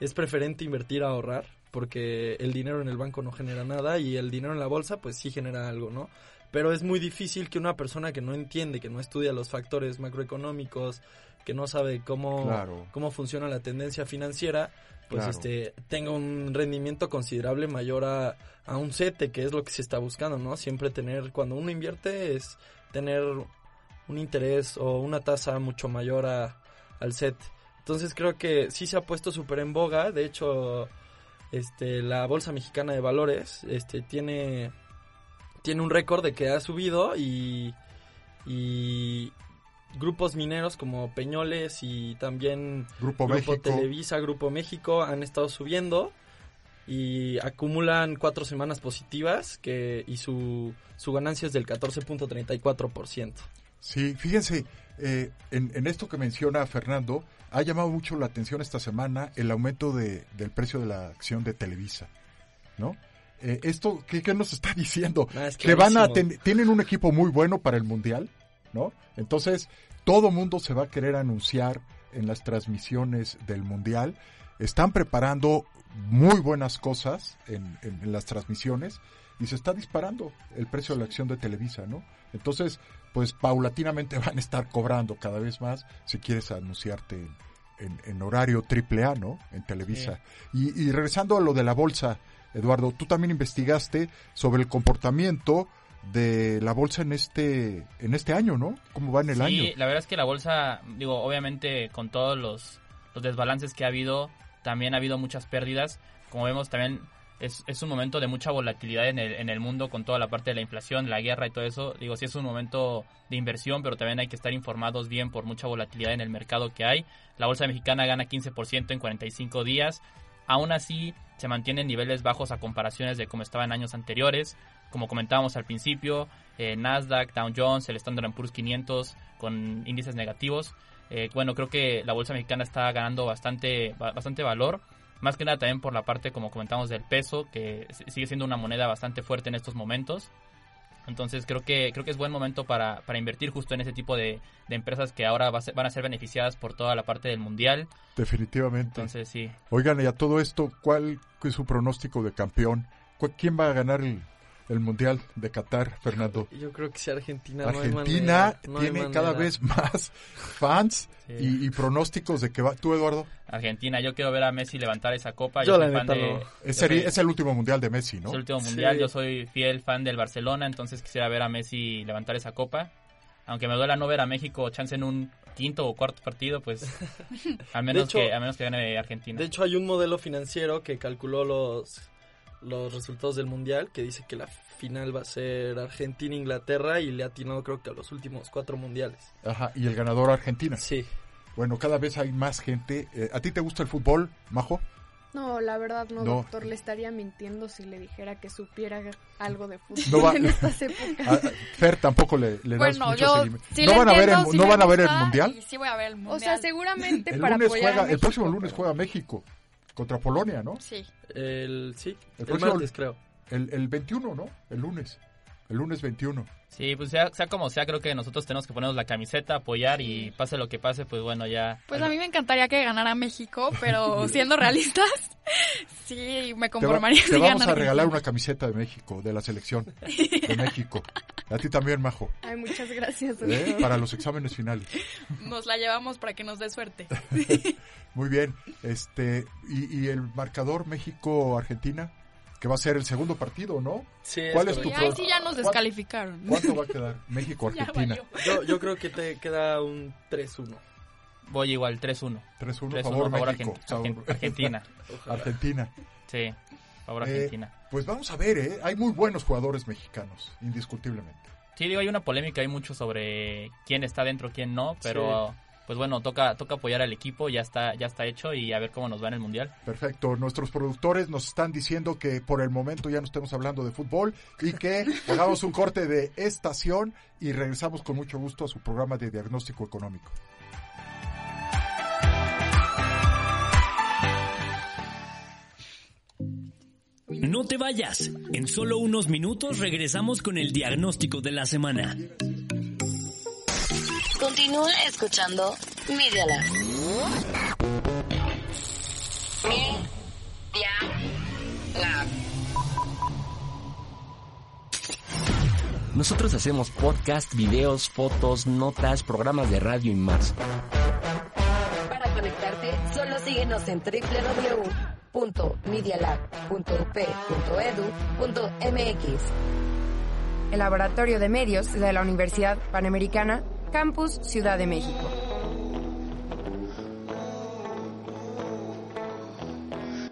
es preferente invertir a ahorrar porque el dinero en el banco no genera nada y el dinero en la bolsa pues sí genera algo, ¿no? Pero es muy difícil que una persona que no entiende, que no estudia los factores macroeconómicos, que no sabe cómo, claro. cómo funciona la tendencia financiera, pues Claro. este tenga un rendimiento considerable mayor a, a un CETE, que es lo que se está buscando, ¿no? Siempre tener, cuando uno invierte, es tener un interés o una tasa mucho mayor a, al CETE. Entonces creo que sí se ha puesto súper en boga, de hecho este la bolsa mexicana de valores este tiene tiene un récord de que ha subido y y grupos mineros como Peñoles y también Grupo México. Televisa, Grupo México han estado subiendo y acumulan cuatro semanas positivas que y su su ganancia es del 14.34%. Sí, fíjense, eh, en, en esto que menciona Fernando, ha llamado mucho la atención esta semana el aumento de, del precio de la acción de Televisa, ¿no? Eh, esto, ¿qué, qué nos está diciendo? Ah, es que van a ten- tienen un equipo muy bueno para el mundial, ¿no? Entonces, todo mundo se va a querer anunciar en las transmisiones del mundial. Están preparando muy buenas cosas en, en- en las transmisiones y se está disparando el precio de la acción de Televisa, ¿no? Entonces, pues paulatinamente van a estar cobrando cada vez más si quieres anunciarte en, en- en horario triple A, ¿no? En Televisa. Y, y regresando a lo de la bolsa, Eduardo, tú también investigaste sobre el comportamiento de la bolsa en este en este año, ¿no? ¿Cómo va en el sí, año? la verdad es que la bolsa, digo, obviamente con todos los, los desbalances que ha habido, también ha habido muchas pérdidas. Como vemos, también es, es un momento de mucha volatilidad en el, en el mundo con toda la parte de la inflación, la guerra y todo eso. Digo, sí es un momento de inversión, pero también hay que estar informados bien por mucha volatilidad en el mercado que hay. La bolsa mexicana gana 15% en 45 días. Aún así, se mantienen niveles bajos a comparaciones de cómo estaba en años anteriores. Como comentábamos al principio, eh, Nasdaq, Dow Jones, el Standard Poor's 500 con índices negativos. Eh, bueno, creo que la bolsa mexicana está ganando bastante, ba- bastante valor. Más que nada también por la parte, como comentamos, del peso, que sigue siendo una moneda bastante fuerte en estos momentos. Entonces creo que creo que es buen momento para, para invertir justo en ese tipo de, de empresas que ahora va a ser- van a ser beneficiadas por toda la parte del mundial. Definitivamente. Entonces sí. Oigan, y a todo esto, ¿cuál es su pronóstico de campeón? ¿Cu- ¿Quién va a ganar el, el Mundial de Qatar, Fernando? Yo creo que si Argentina no hay Argentina manera, no hay tiene cada manera. vez más fans Sí. y, y pronósticos de que va. ¿Tú, Eduardo? Argentina, yo quiero ver a Messi levantar esa copa. Yo Yo, la soy fan neta de, Es, soy- es el último Mundial de Messi, ¿no? es el último Sí. mundial. Yo soy fiel fan del Barcelona, entonces quisiera ver a Messi levantar esa copa. Aunque me duela no ver a México chance en un quinto o cuarto partido, pues al menos hecho- que a menos que gane Argentina. De hecho, hay un modelo financiero que calculó los, los resultados del Mundial que dice que la final va a ser Argentina-Inglaterra y le ha atinado creo que a los últimos cuatro mundiales. Ajá, y el ganador Argentina. Sí. Bueno, cada vez hay más gente. Eh, ¿A ti te gusta el fútbol, Majo? No, la verdad no, No. doctor. Le estaría mintiendo si le dijera que supiera algo de fútbol No va- en estas épocas. A- a Fer tampoco le, le das Bueno, mucho yo sí ¿No le van a ver el, entiendo, sí ¿no me van a ver el gusta Mundial? sí voy a ver el mundial. O sea, seguramente El para lunes apoyar a el próximo lunes juega México contra Polonia, ¿no? Sí. El, sí, El el, próximo- martes creo. El, el 21, ¿no? El lunes. El lunes 21. Sí, pues sea, sea como sea, creo que nosotros tenemos que ponernos la camiseta, apoyar y pase lo que pase, pues bueno, ya. Pues a mí me encantaría que ganara México, pero siendo realistas, sí me Te, va- conformaría te si vamos a regalar una camiseta de México, de la selección de México. A ti también, Majo, Ay, muchas gracias, ¿eh? para los exámenes finales. Nos la llevamos para que nos dé suerte. Muy bien. Este y, y el marcador México-Argentina, que va a ser el segundo partido, ¿no? Sí, ¿Cuál es es tu Y correcto. ahí sí ya nos descalificaron. ¿Cuánto va a quedar México-Argentina? Yo, yo creo que te queda un 3-1. Voy igual, 3-1. 3-1, 3-1 favor, favor México. Argen- Argentina. Argentina. Sí, favor Eh, Argentina. Pues vamos a ver, ¿eh? Hay muy buenos jugadores mexicanos, indiscutiblemente. Sí, digo, hay una polémica, hay mucho sobre quién está dentro, quién no, pero pues bueno, toca toca apoyar al equipo, ya está ya está hecho y a ver cómo nos va en el mundial. Perfecto. Nuestros productores nos están diciendo que por el momento ya no estemos hablando de fútbol y que hagamos un corte de estación y regresamos con mucho gusto a su programa de diagnóstico económico. No te vayas. En solo unos minutos regresamos con el diagnóstico de la semana. Continúa escuchando Media Lab. Media Lab. Nosotros hacemos podcast, videos, fotos, notas, programas de radio y más. Para conectarte, solo síguenos en www.medialab.up.edu.mx. El Laboratorio de Medios de la Universidad Panamericana, Campus Ciudad de México.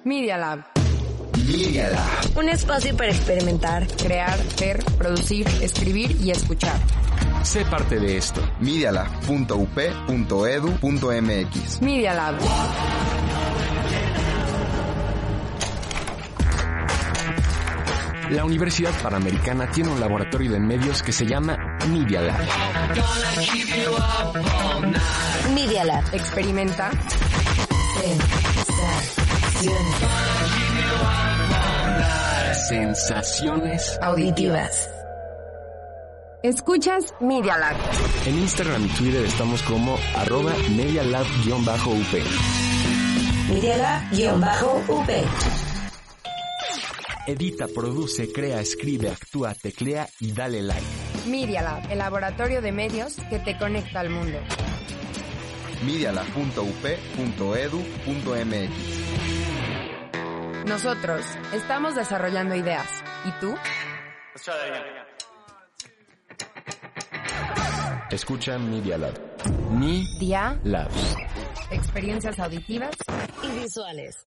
Media Lab. Un espacio para experimentar. Crear, ver, producir, escribir y escuchar. Sé parte de esto. medialab.up.edu.mx. Media Lab. La Universidad Panamericana tiene un laboratorio de medios que se llama Media Lab. Media Lab. Experimenta. Sensaciones. Auditivas. Escuchas Media Lab. En Instagram y Twitter estamos como arroba medialab-up. Media Lab-UP. Edita, produce, crea, escribe, actúa, teclea y dale like. Media Lab, el laboratorio de medios que te conecta al mundo. medialab.up.edu.mx. Nosotros estamos desarrollando ideas. ¿Y tú? Escucha Media Lab. Mi Dia Labs. Experiencias auditivas y visuales.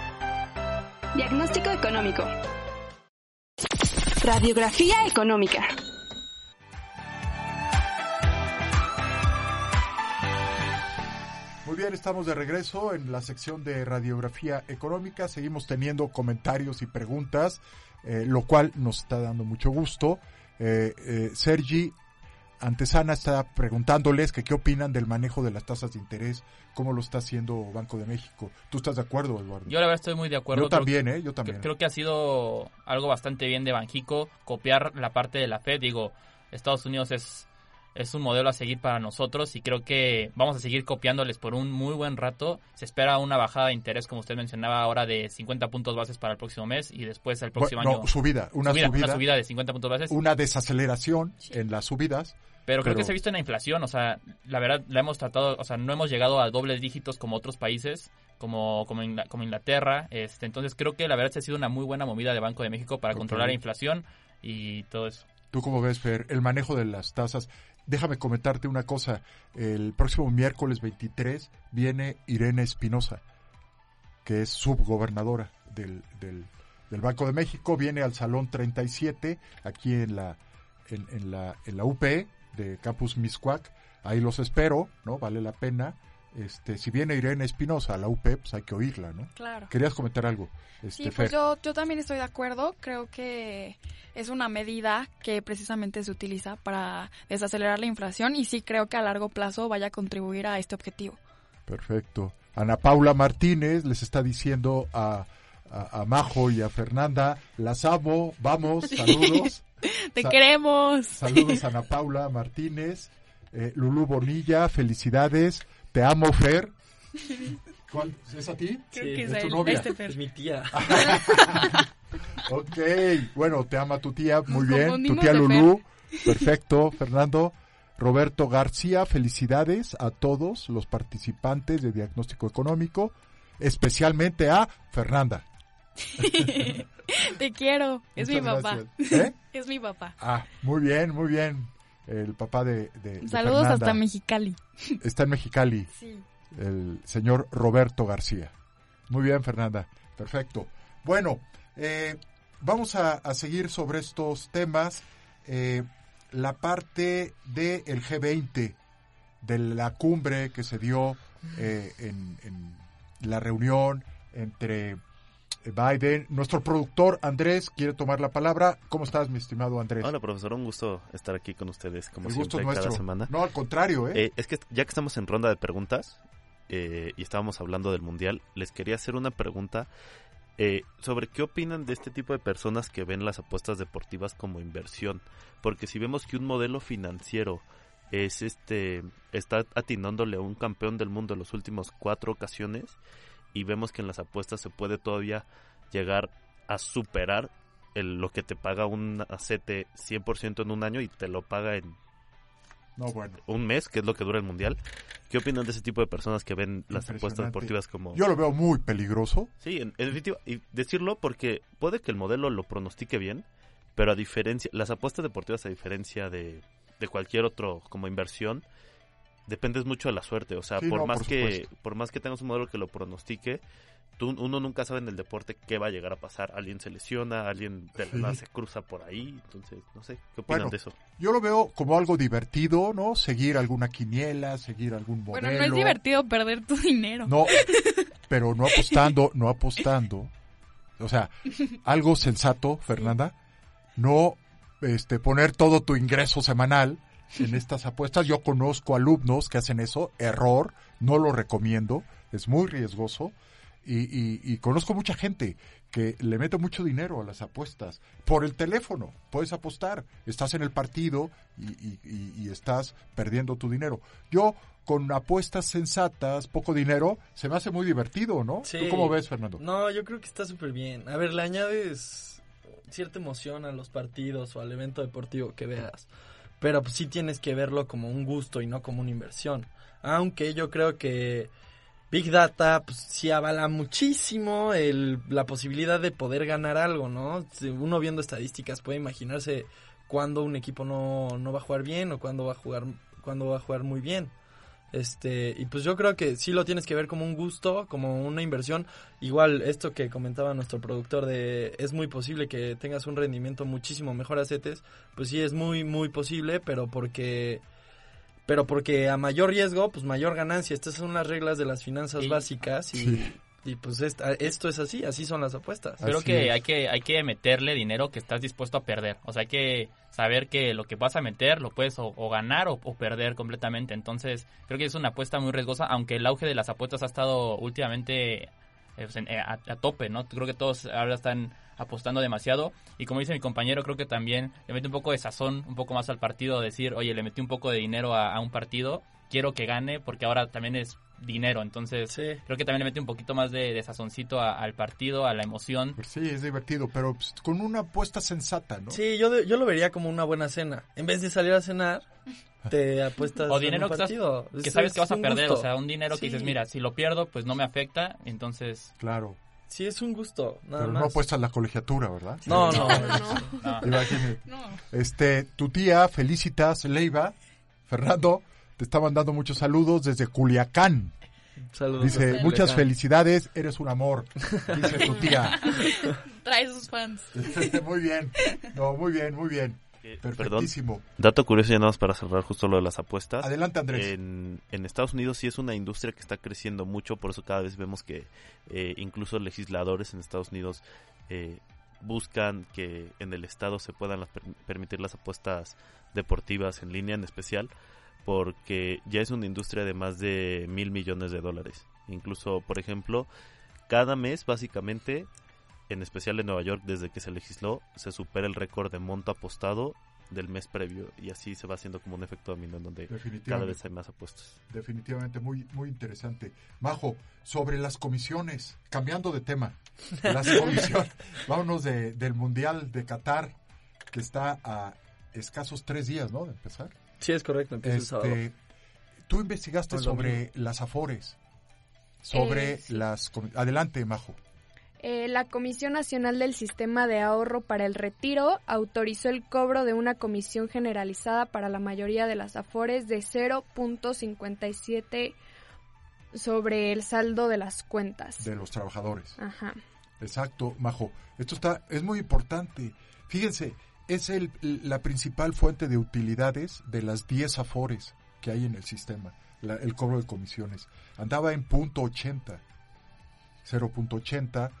Diagnóstico económico. Radiografía económica. Muy bien, estamos de regreso en la sección de radiografía económica. Seguimos teniendo comentarios y preguntas, eh, lo cual nos está dando mucho gusto. Eh, eh, Sergi Antesana está preguntándoles que qué opinan del manejo de las tasas de interés, cómo lo está haciendo Banco de México. ¿Tú estás de acuerdo, Eduardo? Yo la verdad estoy muy de acuerdo. Yo también, ¿eh? Yo también. Creo que ha sido algo bastante bien de Banjico copiar la parte de la Fed. Digo, Estados Unidos es, es un modelo a seguir para nosotros y creo que vamos a seguir copiándoles por un muy buen rato. Se espera una bajada de interés, como usted mencionaba ahora, de 50 puntos bases para el próximo mes y después el próximo Bueno, año... subida, una subida, Una subida de 50 puntos bases. una desaceleración en las subidas. Pero creo Pero- que se ha visto en la inflación, o sea, la verdad la hemos tratado, o sea, no hemos llegado a dobles dígitos como otros países, como como, Ingla- como Inglaterra, este, entonces creo que la verdad se ha sido una muy buena movida de Banco de México para controlar la inflación y todo eso. ¿Tú cómo ves, Fer? El manejo de las tasas. Déjame comentarte una cosa. El próximo miércoles 23 viene Irene Espinosa, que es subgobernadora del, del, del Banco de México. Viene al Salón 37, aquí en la, en, en la, en la UP Campus Miscuac. Ahí los espero, ¿no? Vale la pena. Este, si viene Irene Espinosa a la UP, pues hay que oírla, ¿no? Claro. Querías comentar algo, este, Sí, Fer. pues yo, yo también estoy de acuerdo. Creo que es una medida que precisamente se utiliza para desacelerar la inflación y sí creo que a largo plazo vaya a contribuir a este objetivo. Perfecto. Ana Paula Martínez les está diciendo a, a, a Majo y a Fernanda, las amo, vamos, saludos. ¡Te Sa- queremos! Saludos a Ana Paula Martínez. Eh, Lulú Bonilla, felicidades. Te amo, Fer. ¿Cuál- ¿Es a ti? Creo Sí, que es es tu el- novia. este Fer. Es mi tía. Ok, bueno, te ama tu tía, muy bien. Tu tía Lulú, perfecto. Fernando, Roberto García, felicidades a todos los participantes de Diagnóstico Económico, especialmente a Fernanda. Te quiero. Es mi papá. ¿Eh? Es mi papá. Ah, muy bien, muy bien. El papá de, de- de Saludos hasta Mexicali. Está en Mexicali, Sí. el señor Roberto García. Muy bien, Fernanda. Perfecto. Bueno, eh, vamos a, a seguir sobre estos temas. Eh, la parte del G20, de la cumbre que se dio eh, en, en la reunión entre Biden. Nuestro productor Andrés quiere tomar la palabra. ¿Cómo estás, mi estimado Andrés? Hola, profesor. Un gusto estar aquí con ustedes, como El siempre, cada semana. No, al contrario, ¿eh? Eh, es que ya que estamos en ronda de preguntas eh, y estábamos hablando del Mundial, les quería hacer una pregunta eh, sobre qué opinan de este tipo de personas que ven las apuestas deportivas como inversión. Porque si vemos que un modelo financiero es este está atinándole a un campeón del mundo en las últimas cuatro ocasiones y vemos que en las apuestas se puede todavía llegar a superar el- lo que te paga un acete 100% en un año y te lo paga en No, bueno. un mes, que es lo que dura el mundial. ¿Qué opinan de ese tipo de personas que ven las apuestas deportivas como... Yo lo veo muy peligroso. Sí, en, en definitiva, y decirlo porque puede que el modelo lo pronostique bien, pero a diferencia, las apuestas deportivas a diferencia de, de cualquier otro como inversión, dependes mucho de la suerte. O sea, Sí, por no, más por que por más que tengas un modelo que lo pronostique, tú, uno nunca sabe en el deporte qué va a llegar a pasar. Alguien se lesiona, alguien de la nada Sí. se cruza por ahí, entonces, no sé, ¿qué opinan Bueno, de eso? Yo lo veo como algo divertido, ¿no? Seguir alguna quiniela, seguir algún modelo. Bueno, no es divertido perder tu dinero. No, pero no apostando, no apostando. O sea, algo sensato, Fernanda. No este, poner todo tu ingreso semanal en estas apuestas. Yo conozco alumnos que hacen eso. Error, no lo recomiendo. Es muy riesgoso. Y, y, y, conozco mucha gente que le mete mucho dinero a las apuestas. Por el teléfono, puedes apostar. Estás en el partido y, y estás perdiendo tu dinero. Yo, con apuestas sensatas, poco dinero, se me hace muy divertido, ¿no? Sí. ¿Tú cómo ves, Fernando? No, yo creo que está súper bien. A ver, le añades cierta emoción a los partidos o al evento deportivo que veas. Pero pues sí tienes que verlo como un gusto y no como una inversión. Aunque yo creo que Big Data pues, sí avala muchísimo el, la posibilidad de poder ganar algo, ¿no? Uno viendo estadísticas puede imaginarse cuándo un equipo no, no va a jugar bien o cuándo va a jugar, cuándo va a jugar muy bien. Este, y pues yo creo que sí lo tienes que ver como un gusto, como una inversión. Igual esto que comentaba nuestro productor de es muy posible que tengas un rendimiento muchísimo mejor a CETES, pues sí es muy muy posible, pero porque pero porque a mayor riesgo, pues mayor ganancia. Estas son las reglas de las finanzas Sí. básicas y, Sí. Y pues esta- esto es así, así son las apuestas. Creo Así que es. hay que hay que meterle dinero que estás dispuesto a perder. O sea, hay que saber que lo que vas a meter lo puedes o, o ganar o, o perder completamente. Entonces, creo que es una apuesta muy riesgosa, aunque el auge de las apuestas ha estado últimamente eh, pues, eh, a, a tope, ¿no? Creo que todos ahora están apostando demasiado y como dice mi compañero, creo que también le mete un poco de sazón, un poco más al partido, decir, oye, le metí un poco de dinero a, a un partido, quiero que gane porque ahora también es dinero, entonces Sí. creo que también le mete un poquito más de, de sazoncito a- al partido, a la emoción. Pues sí, es divertido, pero pues, con una apuesta sensata, ¿no? Sí, yo, de- yo lo vería como una buena cena. En vez de salir a cenar, te apuestas O en dinero un que, estás- partido. que Es- sabes es que vas a un perder, gusto. o sea, un dinero que dices, mira, si lo pierdo, pues no me afecta, entonces... Claro. Sí, es un gusto, nada Pero más. no apuestas la colegiatura, ¿verdad? No, no, No. Imagínate. No. Este, tu tía, Felicitas Leiva, Fernando, te está mandando muchos saludos desde Culiacán. Saludos. Dice, muchas felicidades, eres un amor. Dice tu tía. Trae sus fans. muy bien. No, muy bien, muy bien. Eh, perdón, Perfectísimo. dato curioso ya nada más para cerrar justo lo de las apuestas. Adelante, Andrés. En, en Estados Unidos sí es una industria que está creciendo mucho, por eso cada vez vemos que eh, incluso legisladores en Estados Unidos eh, buscan que en el estado se puedan las per- permitir las apuestas deportivas en línea en especial, porque ya es una industria de más de mil millones de dólares. Incluso, por ejemplo, cada mes básicamente, en especial en Nueva York, desde que se legisló, se supera el récord de monto apostado del mes previo y así se va haciendo como un efecto dominó en donde cada vez hay más apuestas. Definitivamente muy, muy interesante. Majo, sobre las comisiones, cambiando de tema, las comisiones, vámonos de, del Mundial de Qatar, que está a escasos tres días, ¿no? De empezar. Sí, es correcto, empieza el sábado. Este, tú investigaste sobre las afores, sobre Eh, sí. las... Adelante, Majo. Eh, la Comisión Nacional del Sistema de Ahorro para el Retiro autorizó el cobro de una comisión generalizada para la mayoría de las afores de 0.57 sobre el saldo de las cuentas. de los trabajadores. Ajá. Exacto, Majo. Esto está, es muy importante. Fíjense, es el, la principal fuente de utilidades de las 10 afores que hay en el sistema, la- el cobro de comisiones. Andaba en punto 80, 0.80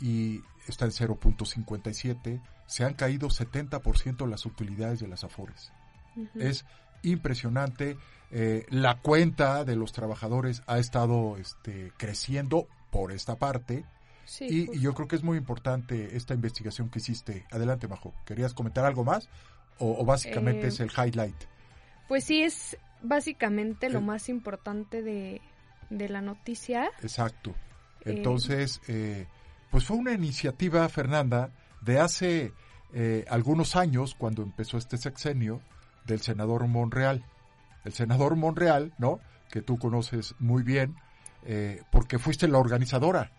y está en 0.57. Se han caído 70% las utilidades de las afores. Es impresionante. Eh, la cuenta de los trabajadores ha estado este, creciendo por esta parte. Sí, Y, yo creo que es muy importante esta investigación que hiciste. Adelante, Majo. ¿Querías comentar algo más? ¿O, o básicamente Eh, es el highlight? Pues sí, es básicamente lo más importante de, de la noticia. Exacto. Eh, Entonces, eh, pues fue una iniciativa, Fernanda, de hace eh, algunos años, cuando empezó este sexenio, del senador Monreal. El senador Monreal, ¿no? Que tú conoces muy bien, porque fuiste la organizadora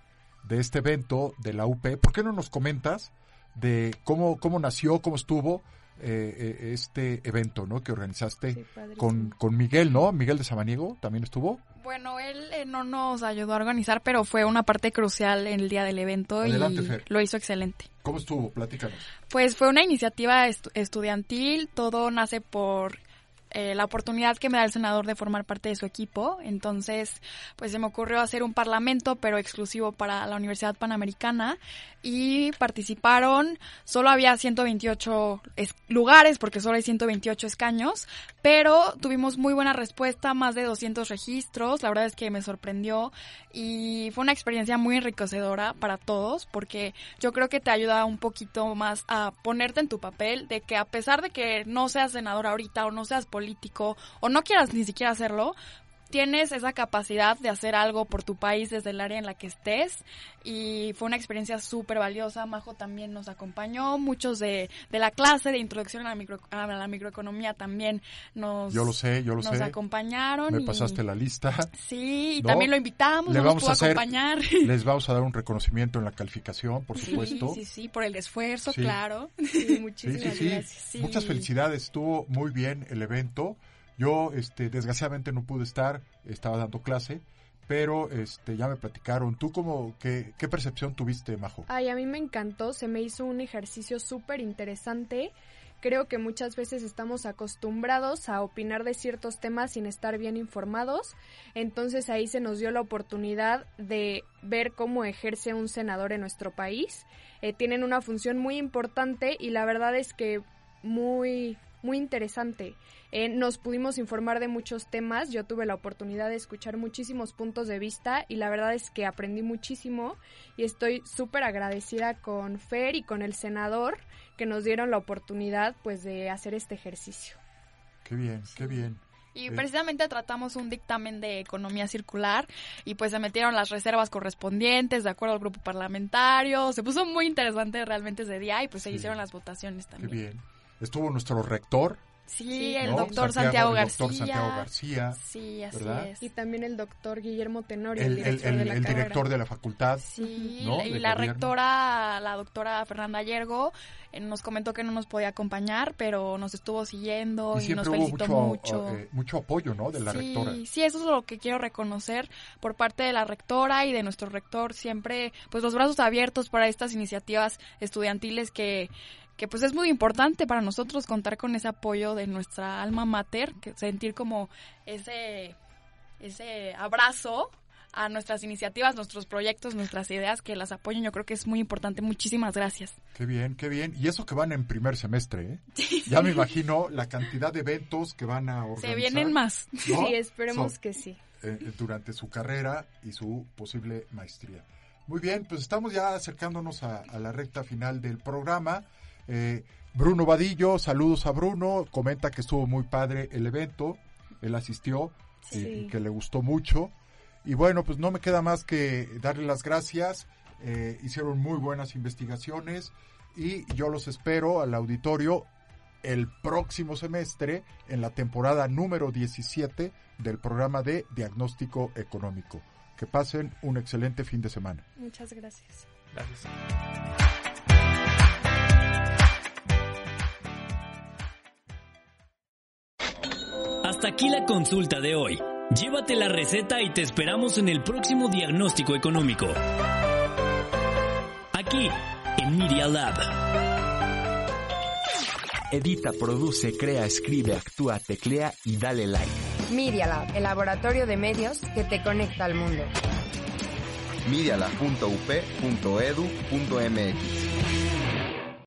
de este evento de la UP. ¿Por qué no nos comentas de cómo, cómo nació, cómo estuvo eh, eh, este evento, ¿no? Que organizaste Sí, con, con Miguel, ¿no? Miguel de Samaniego también estuvo. Bueno, él eh, no nos ayudó a organizar, pero fue una parte crucial en el día del evento Adelante, y Fer. lo hizo excelente. ¿Cómo estuvo? Platícanos. Pues fue una iniciativa estu- estudiantil, todo nace por eh, la oportunidad que me da el senador de formar parte de su equipo. Entonces, pues se me ocurrió hacer un parlamento, pero exclusivo para la Universidad Panamericana. Y participaron, solo había 128 lugares, porque solo hay 128 escaños, pero tuvimos muy buena respuesta, más de 200 registros. La verdad es que me sorprendió y fue una experiencia muy enriquecedora para todos, porque yo creo que te ayuda un poquito más a ponerte en tu papel de que a pesar de que no seas senador ahorita o no seas político o no quieras ni siquiera hacerlo, tienes esa capacidad de hacer algo por tu país desde el área en la que estés y fue una experiencia súper valiosa. Majo también nos acompañó, muchos de, de la clase de introducción a la, micro, a la microeconomía también nos, yo lo sé, yo lo nos acompañron. Me pasaste la lista. Sí, y también lo invitamos, Le vamos a acompañar. Les vamos a dar un reconocimiento en la calificación, por supuesto. Sí, sí, sí, por el esfuerzo, claro. muchísimas gracias. Muchas felicidades, estuvo muy bien el evento. Yo, este, desgraciadamente no pude estar, estaba dando clase, pero este, ya me platicaron. ¿Tú cómo, qué, qué percepción tuviste, Majo? Ay, a mí me encantó, se me hizo un ejercicio súper interesante. Creo que muchas veces estamos acostumbrados a opinar de ciertos temas sin estar bien informados, entonces ahí se nos dio la oportunidad de ver cómo ejerce un senador en nuestro país. Eh, tienen una función muy importante y la verdad es que muy muy interesante. Eh, nos pudimos informar de muchos temas, yo tuve la oportunidad de escuchar muchísimos puntos de vista y la verdad es que aprendí muchísimo y estoy súper agradecida con Fer y con el senador que nos dieron la oportunidad pues de hacer este ejercicio. Qué bien, qué bien. Y precisamente tratamos un dictamen de economía circular y pues se metieron las reservas correspondientes de acuerdo al grupo parlamentario. Se puso muy interesante realmente ese día y pues se hicieron las votaciones también. Qué bien estuvo nuestro rector. Sí, el doctor Santiago, García. El doctor Santiago García. Sí, así es. Y también el doctor Guillermo Tenorio, el, director, de, la director de la facultad. Sí, y la rectora, la doctora Fernanda Yergo, eh, nos comentó que no nos podía acompañar, pero nos estuvo siguiendo y, nos felicitó mucho. Eh, mucho. apoyo, ¿no? De la rectora. Sí, eso es lo que quiero reconocer por parte de la rectora y de nuestro rector. Siempre, pues los brazos abiertos para estas iniciativas estudiantiles que que pues es muy importante para nosotros contar con ese apoyo de nuestra alma mater, que sentir como ese, ese abrazo a nuestras iniciativas, nuestros proyectos, nuestras ideas que las apoyen. Yo creo que es muy importante. Muchísimas gracias. Qué bien, qué bien. Y eso que van en primer semestre, ¿eh? Ya me imagino la cantidad de eventos que van a organizar. Se vienen más. Sí, esperemos que sí. Eh, eh, durante su carrera y su posible maestría. Muy bien, pues estamos ya acercándonos a la recta final del programa. Eh, Bruno Vadillo, saludos a Bruno, comenta que estuvo muy padre el evento, él asistió y, que le gustó mucho. Y bueno, pues no me queda más que darle las gracias, eh, hicieron muy buenas investigaciones y yo los espero al auditorio el próximo semestre en la temporada número 17 del programa de diagnóstico económico. Que pasen un excelente fin de semana. Muchas gracias. Gracias. Hasta aquí la consulta de hoy. Llévate la receta y te esperamos en el próximo diagnóstico económico. Aquí, en Media Lab. Edita, produce, crea, escribe, actúa, teclea y dale like. Media Lab, el laboratorio de medios que te conecta al mundo. medialab.up.edu.mx